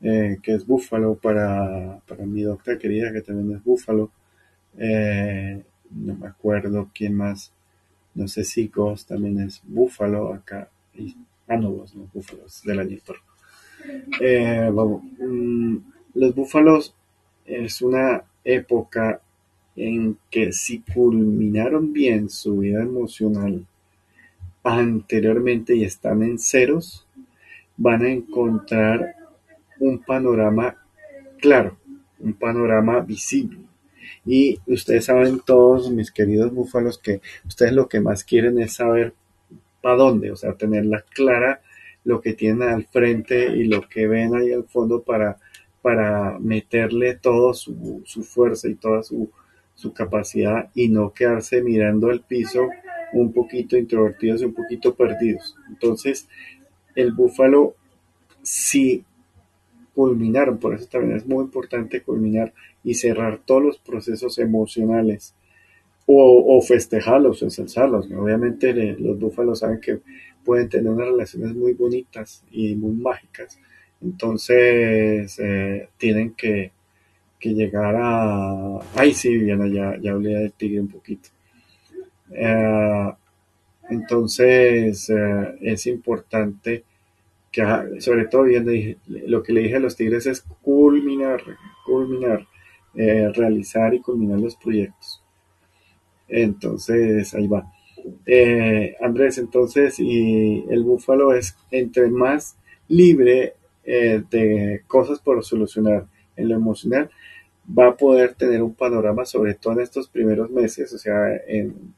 eh, que es búfalo, para, mi doctora querida, que también es búfalo. No me acuerdo quién más. No sé si Ghost también es búfalo acá. ah, no, los no, búfalos del año vamos, mm, los búfalos es una época en que si culminaron bien su vida emocional anteriormente y están en ceros, van a encontrar un panorama claro, un panorama visible. Y ustedes saben todos, mis queridos búfalos, que ustedes lo que más quieren es saber para dónde, o sea, tenerla clara lo que tienen al frente y lo que ven ahí al fondo para, para meterle toda su, fuerza y toda su, su capacidad y no quedarse mirando el piso un poquito introvertidos y un poquito perdidos. Entonces, el búfalo, si culminaron, por eso también es muy importante culminar y cerrar todos los procesos emocionales o, festejarlos o ensalzarlos. Obviamente los búfalos saben que pueden tener unas relaciones muy bonitas y muy mágicas. Entonces eh, tienen que, llegar a... Ay, sí, Viviana, ya, ya hablé del tigre un poquito. Eh, entonces eh, es importante que, ah, sobre todo, lo que le dije a los tigres es culminar, culminar, realizar y culminar los proyectos. Entonces, ahí va. Andrés, entonces, y el búfalo es entre más libre eh, de cosas por solucionar en lo emocional, va a poder tener un panorama, sobre todo en estos primeros meses, o sea, en,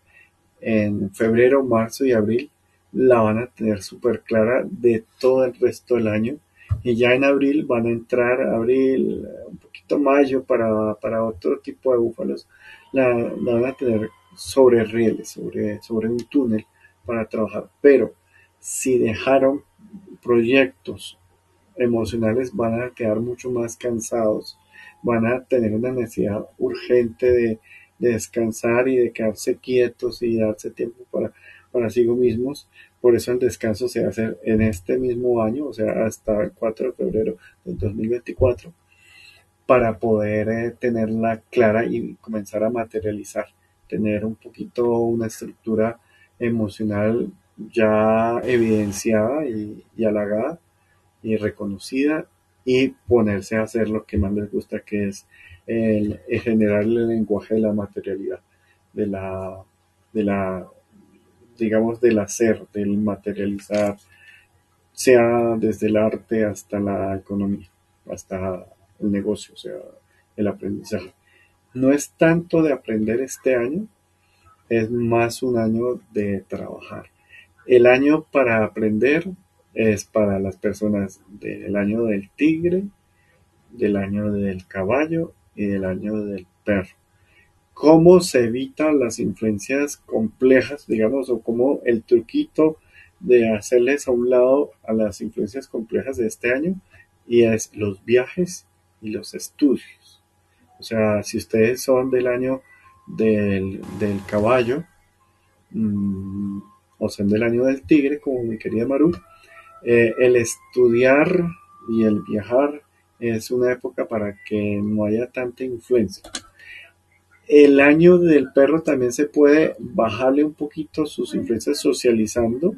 en febrero, marzo y abril, la van a tener súper clara de todo el resto del año. Y ya en abril van a entrar, abril, un poquito mayo para, para otro tipo de búfalos, la, la van a tener sobre rieles, sobre, sobre un túnel para trabajar. Pero si dejaron proyectos emocionales, van a quedar mucho más cansados, van a tener una necesidad urgente de, descansar y de quedarse quietos y darse tiempo para, para sí mismos. Por eso el descanso se hace en este mismo año, o sea, hasta el 4 de febrero del 2024, para poder eh, tenerla clara y comenzar a materializar tener un poquito una estructura emocional ya evidenciada y, halagada y reconocida y ponerse a hacer lo que más les gusta que es el, generar el lenguaje de la materialidad de la de la digamos del hacer del materializar sea desde el arte hasta la economía hasta el negocio o sea el aprendizaje no es tanto de aprender este año, es más un año de trabajar. El año para aprender es para las personas del año del tigre, del año del caballo y del año del perro. ¿Cómo se evitan las influencias complejas, digamos, o cómo el truquito de hacerles a un lado a las influencias complejas de este año? Y es los viajes y los estudios. O sea, si ustedes son del año del, caballo, mm, o son del año del tigre, como mi querida Maru, eh, el estudiar y el viajar es una época para que no haya tanta influencia. El año del perro también se puede bajarle un poquito sus influencias socializando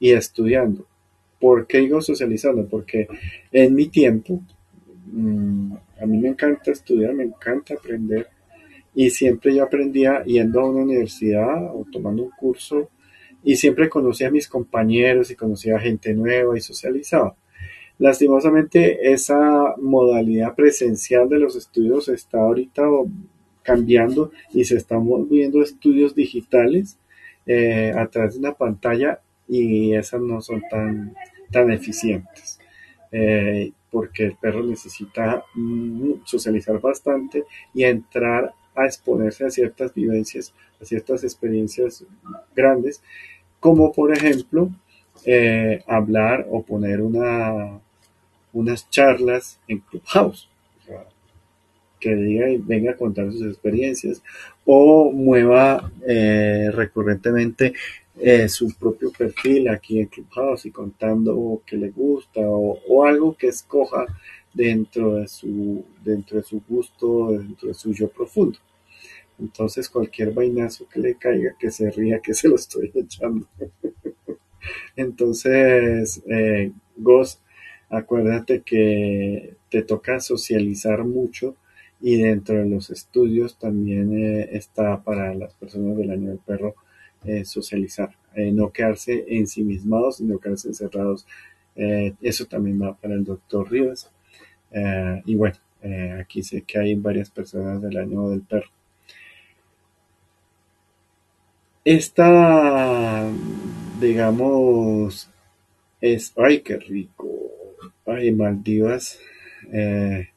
y estudiando. ¿Por qué digo socializando? Porque en mi tiempo, mm, a mí me encanta estudiar, me encanta aprender y siempre yo aprendía yendo a una universidad o tomando un curso y siempre conocía a mis compañeros y conocía a gente nueva y socializaba. Lastimosamente esa modalidad presencial de los estudios está ahorita cambiando y se están viendo estudios digitales eh, a través de una pantalla y esas no son tan, tan eficientes. Eh, porque el perro necesita mm, socializar bastante y entrar a exponerse a ciertas vivencias, a ciertas experiencias grandes, como por ejemplo eh, hablar o poner una, unas charlas en Clubhouse, que diga y venga a contar sus experiencias, o mueva eh, recurrentemente eh, su propio perfil aquí en Clubhouse y contando qué le gusta o, algo que escoja dentro de su dentro de su gusto, dentro de su yo profundo. Entonces cualquier vainazo que le caiga, que se ría, que se lo estoy *laughs* echando. Entonces, eh, acuérdate que te toca socializar mucho y dentro de los estudios también eh, está para las personas del año del perro eh, socializar, eh, no quedarse ensimismados, sino quedarse encerrados. Eso también va para el doctor Rivas. Y bueno, aquí sé que hay varias personas del año del perro. Esta, digamos, es, ay, qué rico, ay, Maldivas, eh,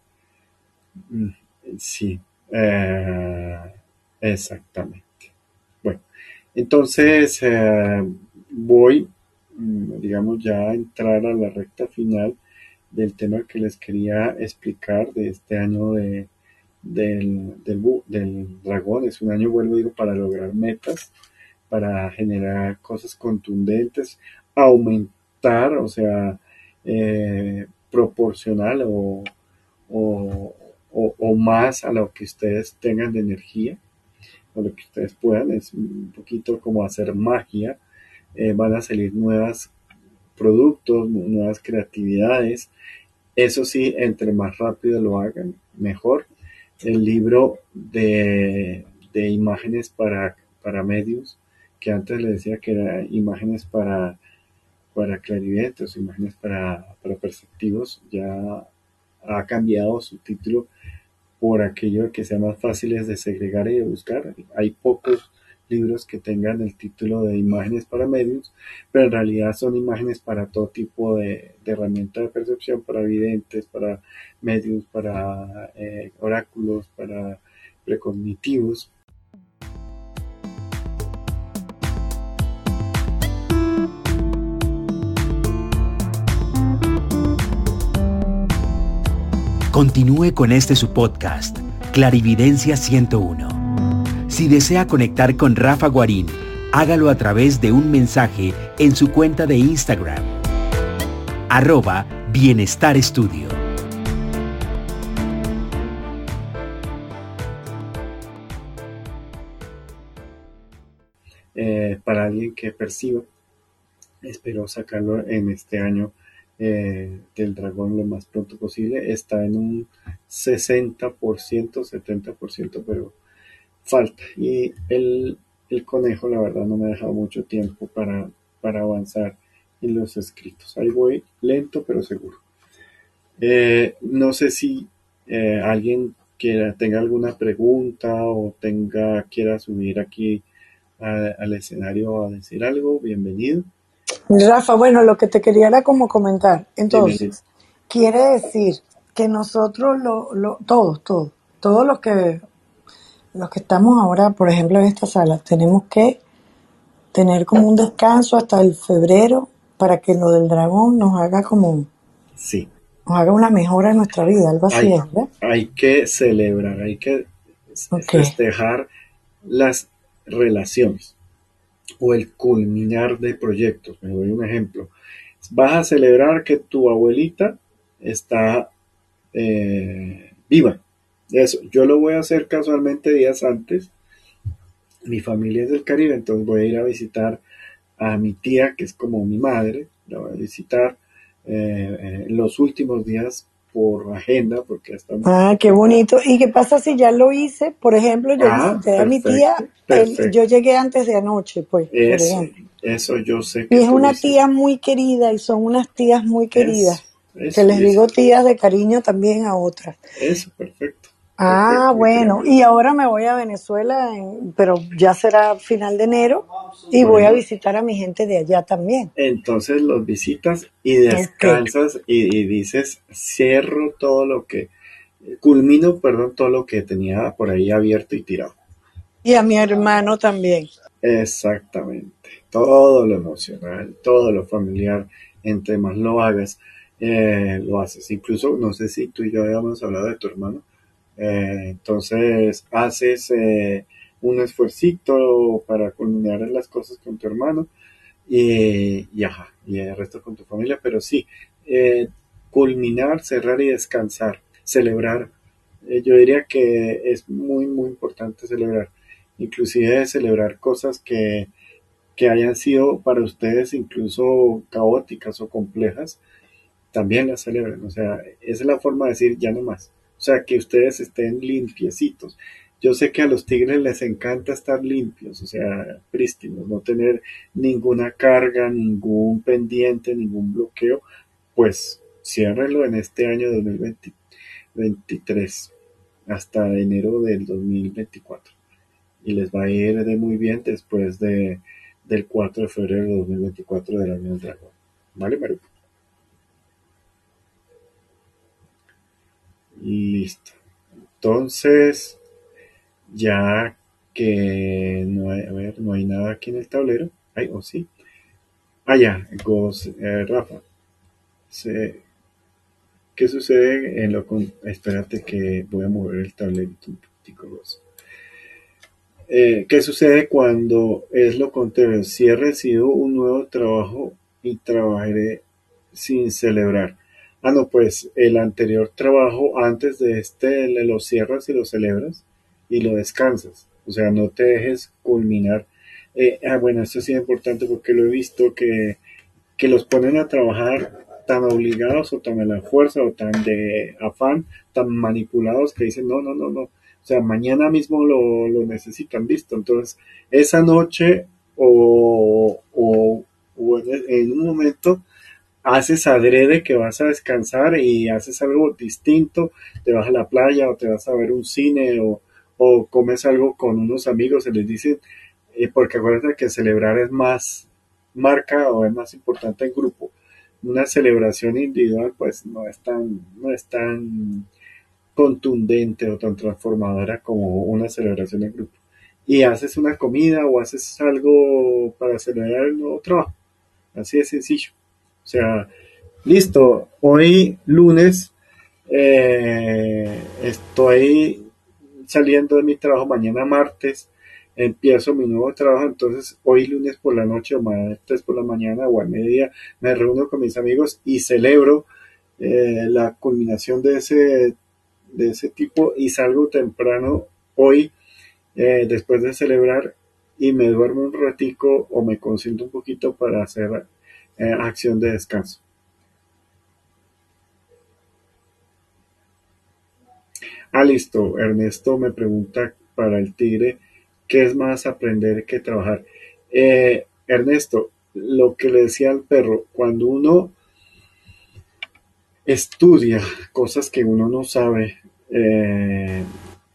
sí, exactamente. Bueno, entonces voy, mm, digamos, ya a entrar a la recta final del tema que les quería explicar de este año de, del, del, dragón. Es un año, vuelvo digo, para lograr metas, para generar cosas contundentes, aumentar, o sea, eh, proporcional o, o, más a lo que ustedes tengan de energía, o lo que ustedes puedan. Es un poquito como hacer magia. Eh, van a salir nuevas productos, nuevas creatividades. Eso sí, entre más rápido lo hagan, mejor. El libro de, imágenes para, para medios, que antes le decía que era imágenes para, para clarividentes, imágenes para, para perceptivos, ya ha cambiado su título por aquello que sea más fáciles de segregar y de buscar. Hay pocos libros que tengan el título de imágenes para medios, pero en realidad son imágenes para todo tipo de, herramientas de percepción, para videntes, para medios, para eh, oráculos, para precognitivos. Continúe con este su podcast, Clarividencia 101 si desea conectar con Rafa Guarín, hágalo a través de un mensaje en su cuenta de Instagram. Arroba Bienestar Estudio. Eh, para alguien que perciba, espero sacarlo en este año eh, del dragón lo más pronto posible. Está en un 60%, 70%, pero falta. Y el, conejo, la verdad, no me ha dejado mucho tiempo para, para avanzar en los escritos. Ahí voy lento, pero seguro. Eh, no sé si eh, alguien quiera, tenga alguna pregunta o tenga, quiera subir aquí al escenario a decir algo. Bienvenido. Rafa, bueno, lo que te quería era como comentar. Entonces, quiere decir que nosotros, lo, lo, todos, todos, todos los que los que estamos ahora, por ejemplo, en esta sala, tenemos que tener como un descanso hasta el febrero para que lo del dragón nos haga como... Sí. Nos haga una mejora en nuestra vida, algo así, hay, ¿verdad? Hay que celebrar, hay que festejar las relaciones o el culminar de proyectos. Me doy un ejemplo. Vas a celebrar que tu abuelita está eh, viva eso, yo lo voy a hacer casualmente días antes. Mi familia es del Caribe, entonces voy a ir a visitar a mi tía, que es como mi madre, la voy a visitar eh, en los últimos días por agenda, porque hasta... Ah, qué bonito. ¿Y qué pasa si ya lo hice? Por ejemplo, yo ah, visité a mi tía, yo llegué antes de anoche, pues, eso, Eso yo sé. y es una tía muy querida, y son unas tías muy queridas. que les digo tías de cariño también a otras. Eso, perfecto. Ah, bueno, y ahora me voy a Venezuela, pero ya será final de enero y voy a visitar a mi gente de allá también. Entonces los visitas y descansas y, dices, cierro todo lo que, culmino, perdón, todo lo que tenía por ahí abierto y tirado. Y a mi hermano también. Exactamente, todo lo emocional, todo lo familiar, entre más lo hagas, eh, lo haces. Incluso, no sé si tú y yo habíamos hablado de tu hermano eh, entonces haces eh, un esfuercito para culminar las cosas con tu hermano y, y, y el resto con tu familia, pero sí, eh, culminar, cerrar y descansar, celebrar. yo diría que es muy, muy importante celebrar, inclusive celebrar cosas que, que hayan sido para ustedes incluso caóticas o complejas, también las celebran. O sea, esa es la forma de decir ya no más. O sea, que ustedes estén limpiecitos. Yo sé que a los tigres les encanta estar limpios, o sea, prístinos, no tener ninguna carga, ningún pendiente, ningún bloqueo, pues ciérrenlo en este año 2020, 23 hasta enero del 2024. Y les va a ir de muy bien después de, del 4 de febrero de 2024 del año del dragón. ¿Vale, Maru? Listo. Entonces, ya que no hay, a ver, no hay nada aquí en el tablero. Ay, o sí. Ah, ya, eh, Rafa. ¿Qué sucede en lo con... Espérate que voy a mover el tablero un poquitico. Eh, ¿Qué sucede cuando es lo contrario? Si he recibido un nuevo trabajo y trabajaré sin celebrar. Ah, no, pues el anterior trabajo antes de este lo cierras y lo celebras y lo descansas. O sea, no te dejes culminar. Eh, ah, bueno, esto sí es importante porque lo he visto que, que los ponen a trabajar tan obligados o tan a la fuerza o tan de afán, tan manipulados que dicen, no, no, no, no. O sea, mañana mismo lo, lo necesitan, listo. Entonces, esa noche o, o, o en un momento haces adrede que vas a descansar y haces algo distinto, te vas a la playa o te vas a ver un cine o, o comes algo con unos amigos, se les dice, eh, porque acuérdate que celebrar es más marca o es más importante en grupo. Una celebración individual pues no es tan, no es tan contundente o tan transformadora como una celebración en grupo. Y haces una comida o haces algo para celebrar el nuevo trabajo. Así de sencillo. O sea, listo, hoy lunes eh, estoy saliendo de mi trabajo, mañana martes empiezo mi nuevo trabajo, entonces hoy lunes por la noche o martes por la mañana o a media me reúno con mis amigos y celebro eh, la culminación de ese, de ese tipo y salgo temprano hoy eh, después de celebrar y me duermo un ratico o me consiento un poquito para hacer acción de descanso. Ah, listo. Ernesto me pregunta para el tigre, ¿qué es más aprender que trabajar? Eh, Ernesto, lo que le decía al perro, cuando uno estudia cosas que uno no sabe, eh,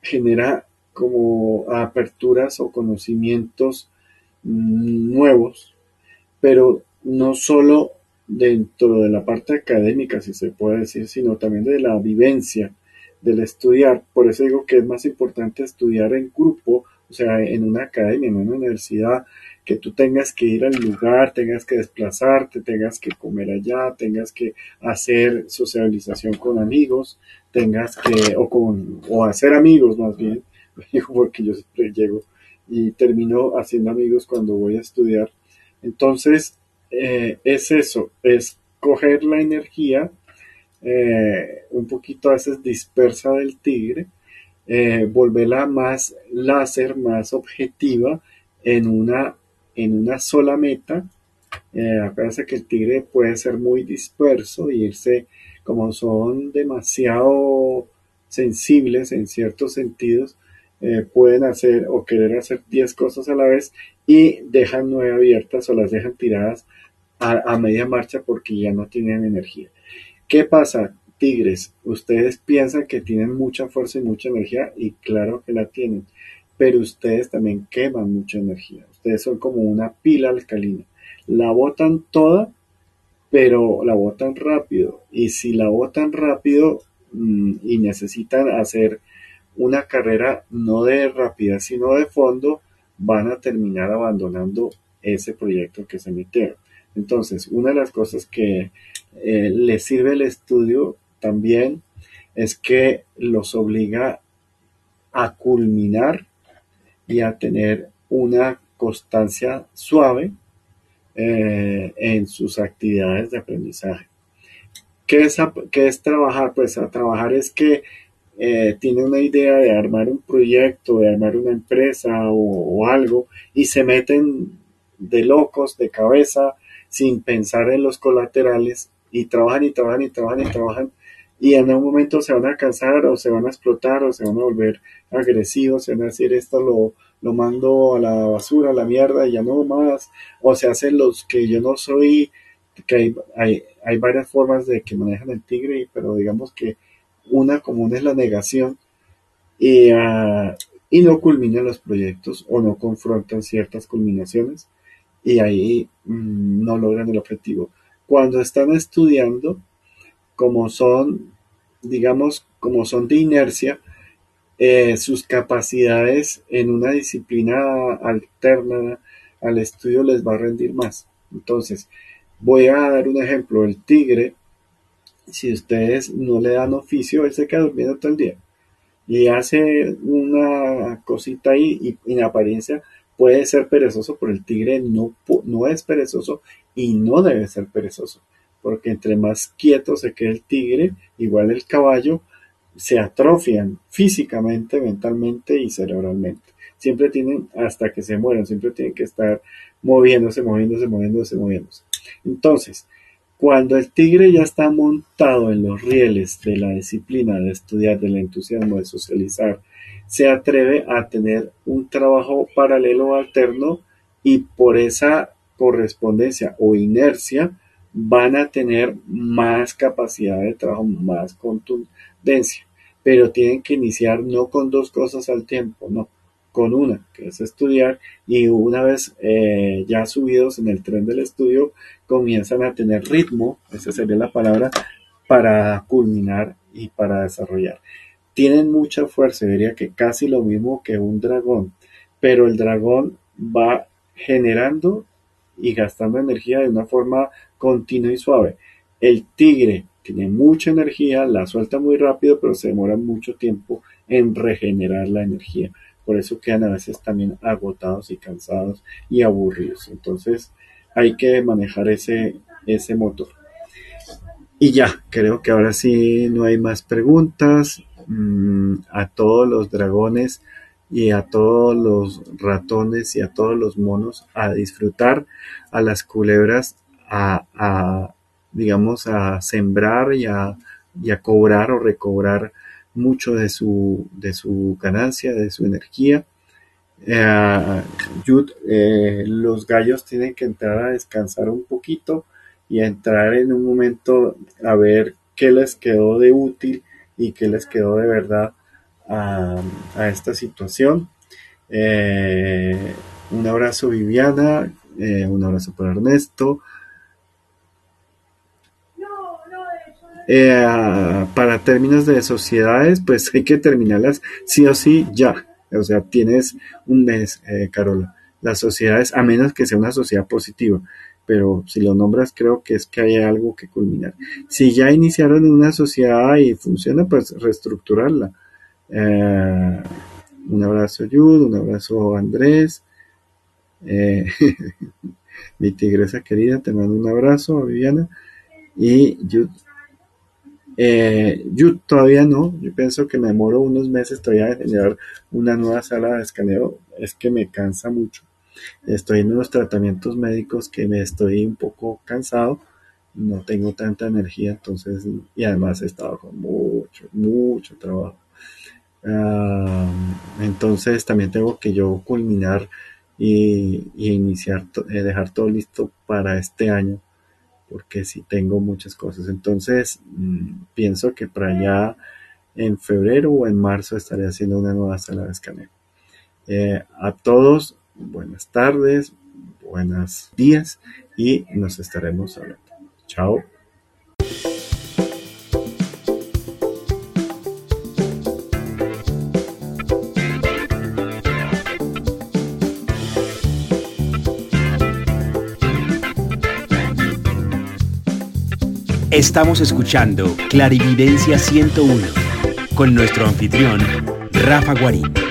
genera como aperturas o conocimientos nuevos, pero no solo dentro de la parte académica, si se puede decir, sino también de la vivencia, del estudiar. Por eso digo que es más importante estudiar en grupo, o sea, en una academia, en una universidad, que tú tengas que ir al lugar, tengas que desplazarte, tengas que comer allá, tengas que hacer socialización con amigos, tengas que, o con, o hacer amigos más bien, *laughs* porque yo siempre llego y termino haciendo amigos cuando voy a estudiar. Entonces, eh, es eso, es coger la energía eh, un poquito a veces dispersa del tigre, eh, volverla más láser, más objetiva en una, en una sola meta. Eh, que el tigre puede ser muy disperso y irse, como son demasiado sensibles en ciertos sentidos, eh, pueden hacer o querer hacer 10 cosas a la vez y dejan nueve abiertas o las dejan tiradas a, media marcha porque ya no tienen energía. ¿Qué pasa? Tigres, ustedes piensan que tienen mucha fuerza y mucha energía y claro que la tienen, pero ustedes también queman mucha energía. Ustedes son como una pila alcalina. La botan toda, pero la botan rápido. Y si la botan rápido mm, y necesitan hacer una carrera no de rapidez, sino de fondo, van a terminar abandonando ese proyecto que se metieron. Entonces, una de las cosas que eh, les sirve el estudio también es que los obliga a culminar y a tener una constancia suave eh, en sus actividades de aprendizaje. ¿Qué es, es trabajar? Pues a trabajar es que eh, tiene una idea de armar un proyecto, de armar una empresa o, algo y se meten de locos, de cabeza, sin pensar en los colaterales y trabajan y trabajan y trabajan y trabajan y en un momento se van a cansar o se van a explotar o se van a volver agresivos, se van a decir esto lo, lo mando a la basura, a la mierda y ya no más, o se hacen los que yo no soy, que hay, hay, hay varias formas de que manejan el tigre, pero digamos que una común es la negación y, ah, y no culminan los proyectos o no confrontan ciertas culminaciones y ahí mm, no logran el objetivo. Cuando están estudiando, como son, digamos, como son de inercia, eh, sus capacidades en una disciplina alterna al estudio les va a rendir más. Entonces, voy a dar un ejemplo. El tigre, si ustedes no le dan oficio, él se queda durmiendo todo el día. Y hace una cosita ahí y en apariencia puede ser perezoso, pero el tigre no, no es perezoso y no debe ser perezoso. Porque entre más quieto se quede el tigre, igual el caballo, se atrofian físicamente, mentalmente y cerebralmente. Siempre tienen, hasta que se mueran, siempre tienen que estar moviéndose, moviéndose, moviéndose, moviéndose. Entonces, cuando el tigre ya está montado en los rieles de la disciplina de estudiar, del entusiasmo de socializar, se atreve a tener un trabajo paralelo alterno y por esa correspondencia o inercia van a tener más capacidad de trabajo, más contundencia, pero tienen que iniciar no con dos cosas al tiempo, no, con una, que es estudiar, y una vez eh, ya subidos en el tren del estudio, comienzan a tener ritmo, esa sería la palabra, para culminar y para desarrollar. Tienen mucha fuerza, diría que casi lo mismo que un dragón, pero el dragón va generando y gastando energía de una forma continua y suave. El tigre tiene mucha energía, la suelta muy rápido, pero se demora mucho tiempo en regenerar la energía. Por eso quedan a veces también agotados y cansados y aburridos. Entonces hay que manejar ese, ese motor. Y ya, creo que ahora sí no hay más preguntas. Mm, a todos los dragones y a todos los ratones y a todos los monos a disfrutar, a las culebras a, digamos, a sembrar y a, cobrar o recobrar mucho de su, de su ganancia, de su energía. Eh, eh, los gallos tienen que entrar a descansar un poquito y entrar en un momento a ver qué les quedó de útil y qué les quedó de verdad a, esta situación. Eh, un abrazo Viviana, un abrazo para Ernesto, Eh, para términos de sociedades, pues hay que terminarlas sí o sí ya. O sea, tienes un mes, eh, Carola. Las sociedades, a menos que sea una sociedad positiva, pero si lo nombras, creo que es que hay algo que culminar. Si ya iniciaron una sociedad y funciona, pues reestructurarla. Eh, un abrazo, Yud, un abrazo, Andrés. *laughs* mi tigresa querida, te mando un abrazo, Viviana. Y Yud, eh, yo todavía no, yo pienso que me demoro unos meses todavía en generar una nueva sala de escaneo, es que me cansa mucho. Estoy en unos tratamientos médicos que me estoy un poco cansado, no tengo tanta energía, entonces, y además he estado con mucho, mucho trabajo. Ah, entonces también tengo que yo culminar y, iniciar, eh, dejar todo listo para este año porque sí tengo muchas cosas. Entonces, mm, pienso que para allá en febrero o en marzo estaré haciendo una nueva sala de escaneo. Eh, a todos, buenas tardes, buenos días y nos estaremos hablando. Chao. Estamos escuchando Clarividencia 101 con nuestro anfitrión, Rafa Guarín.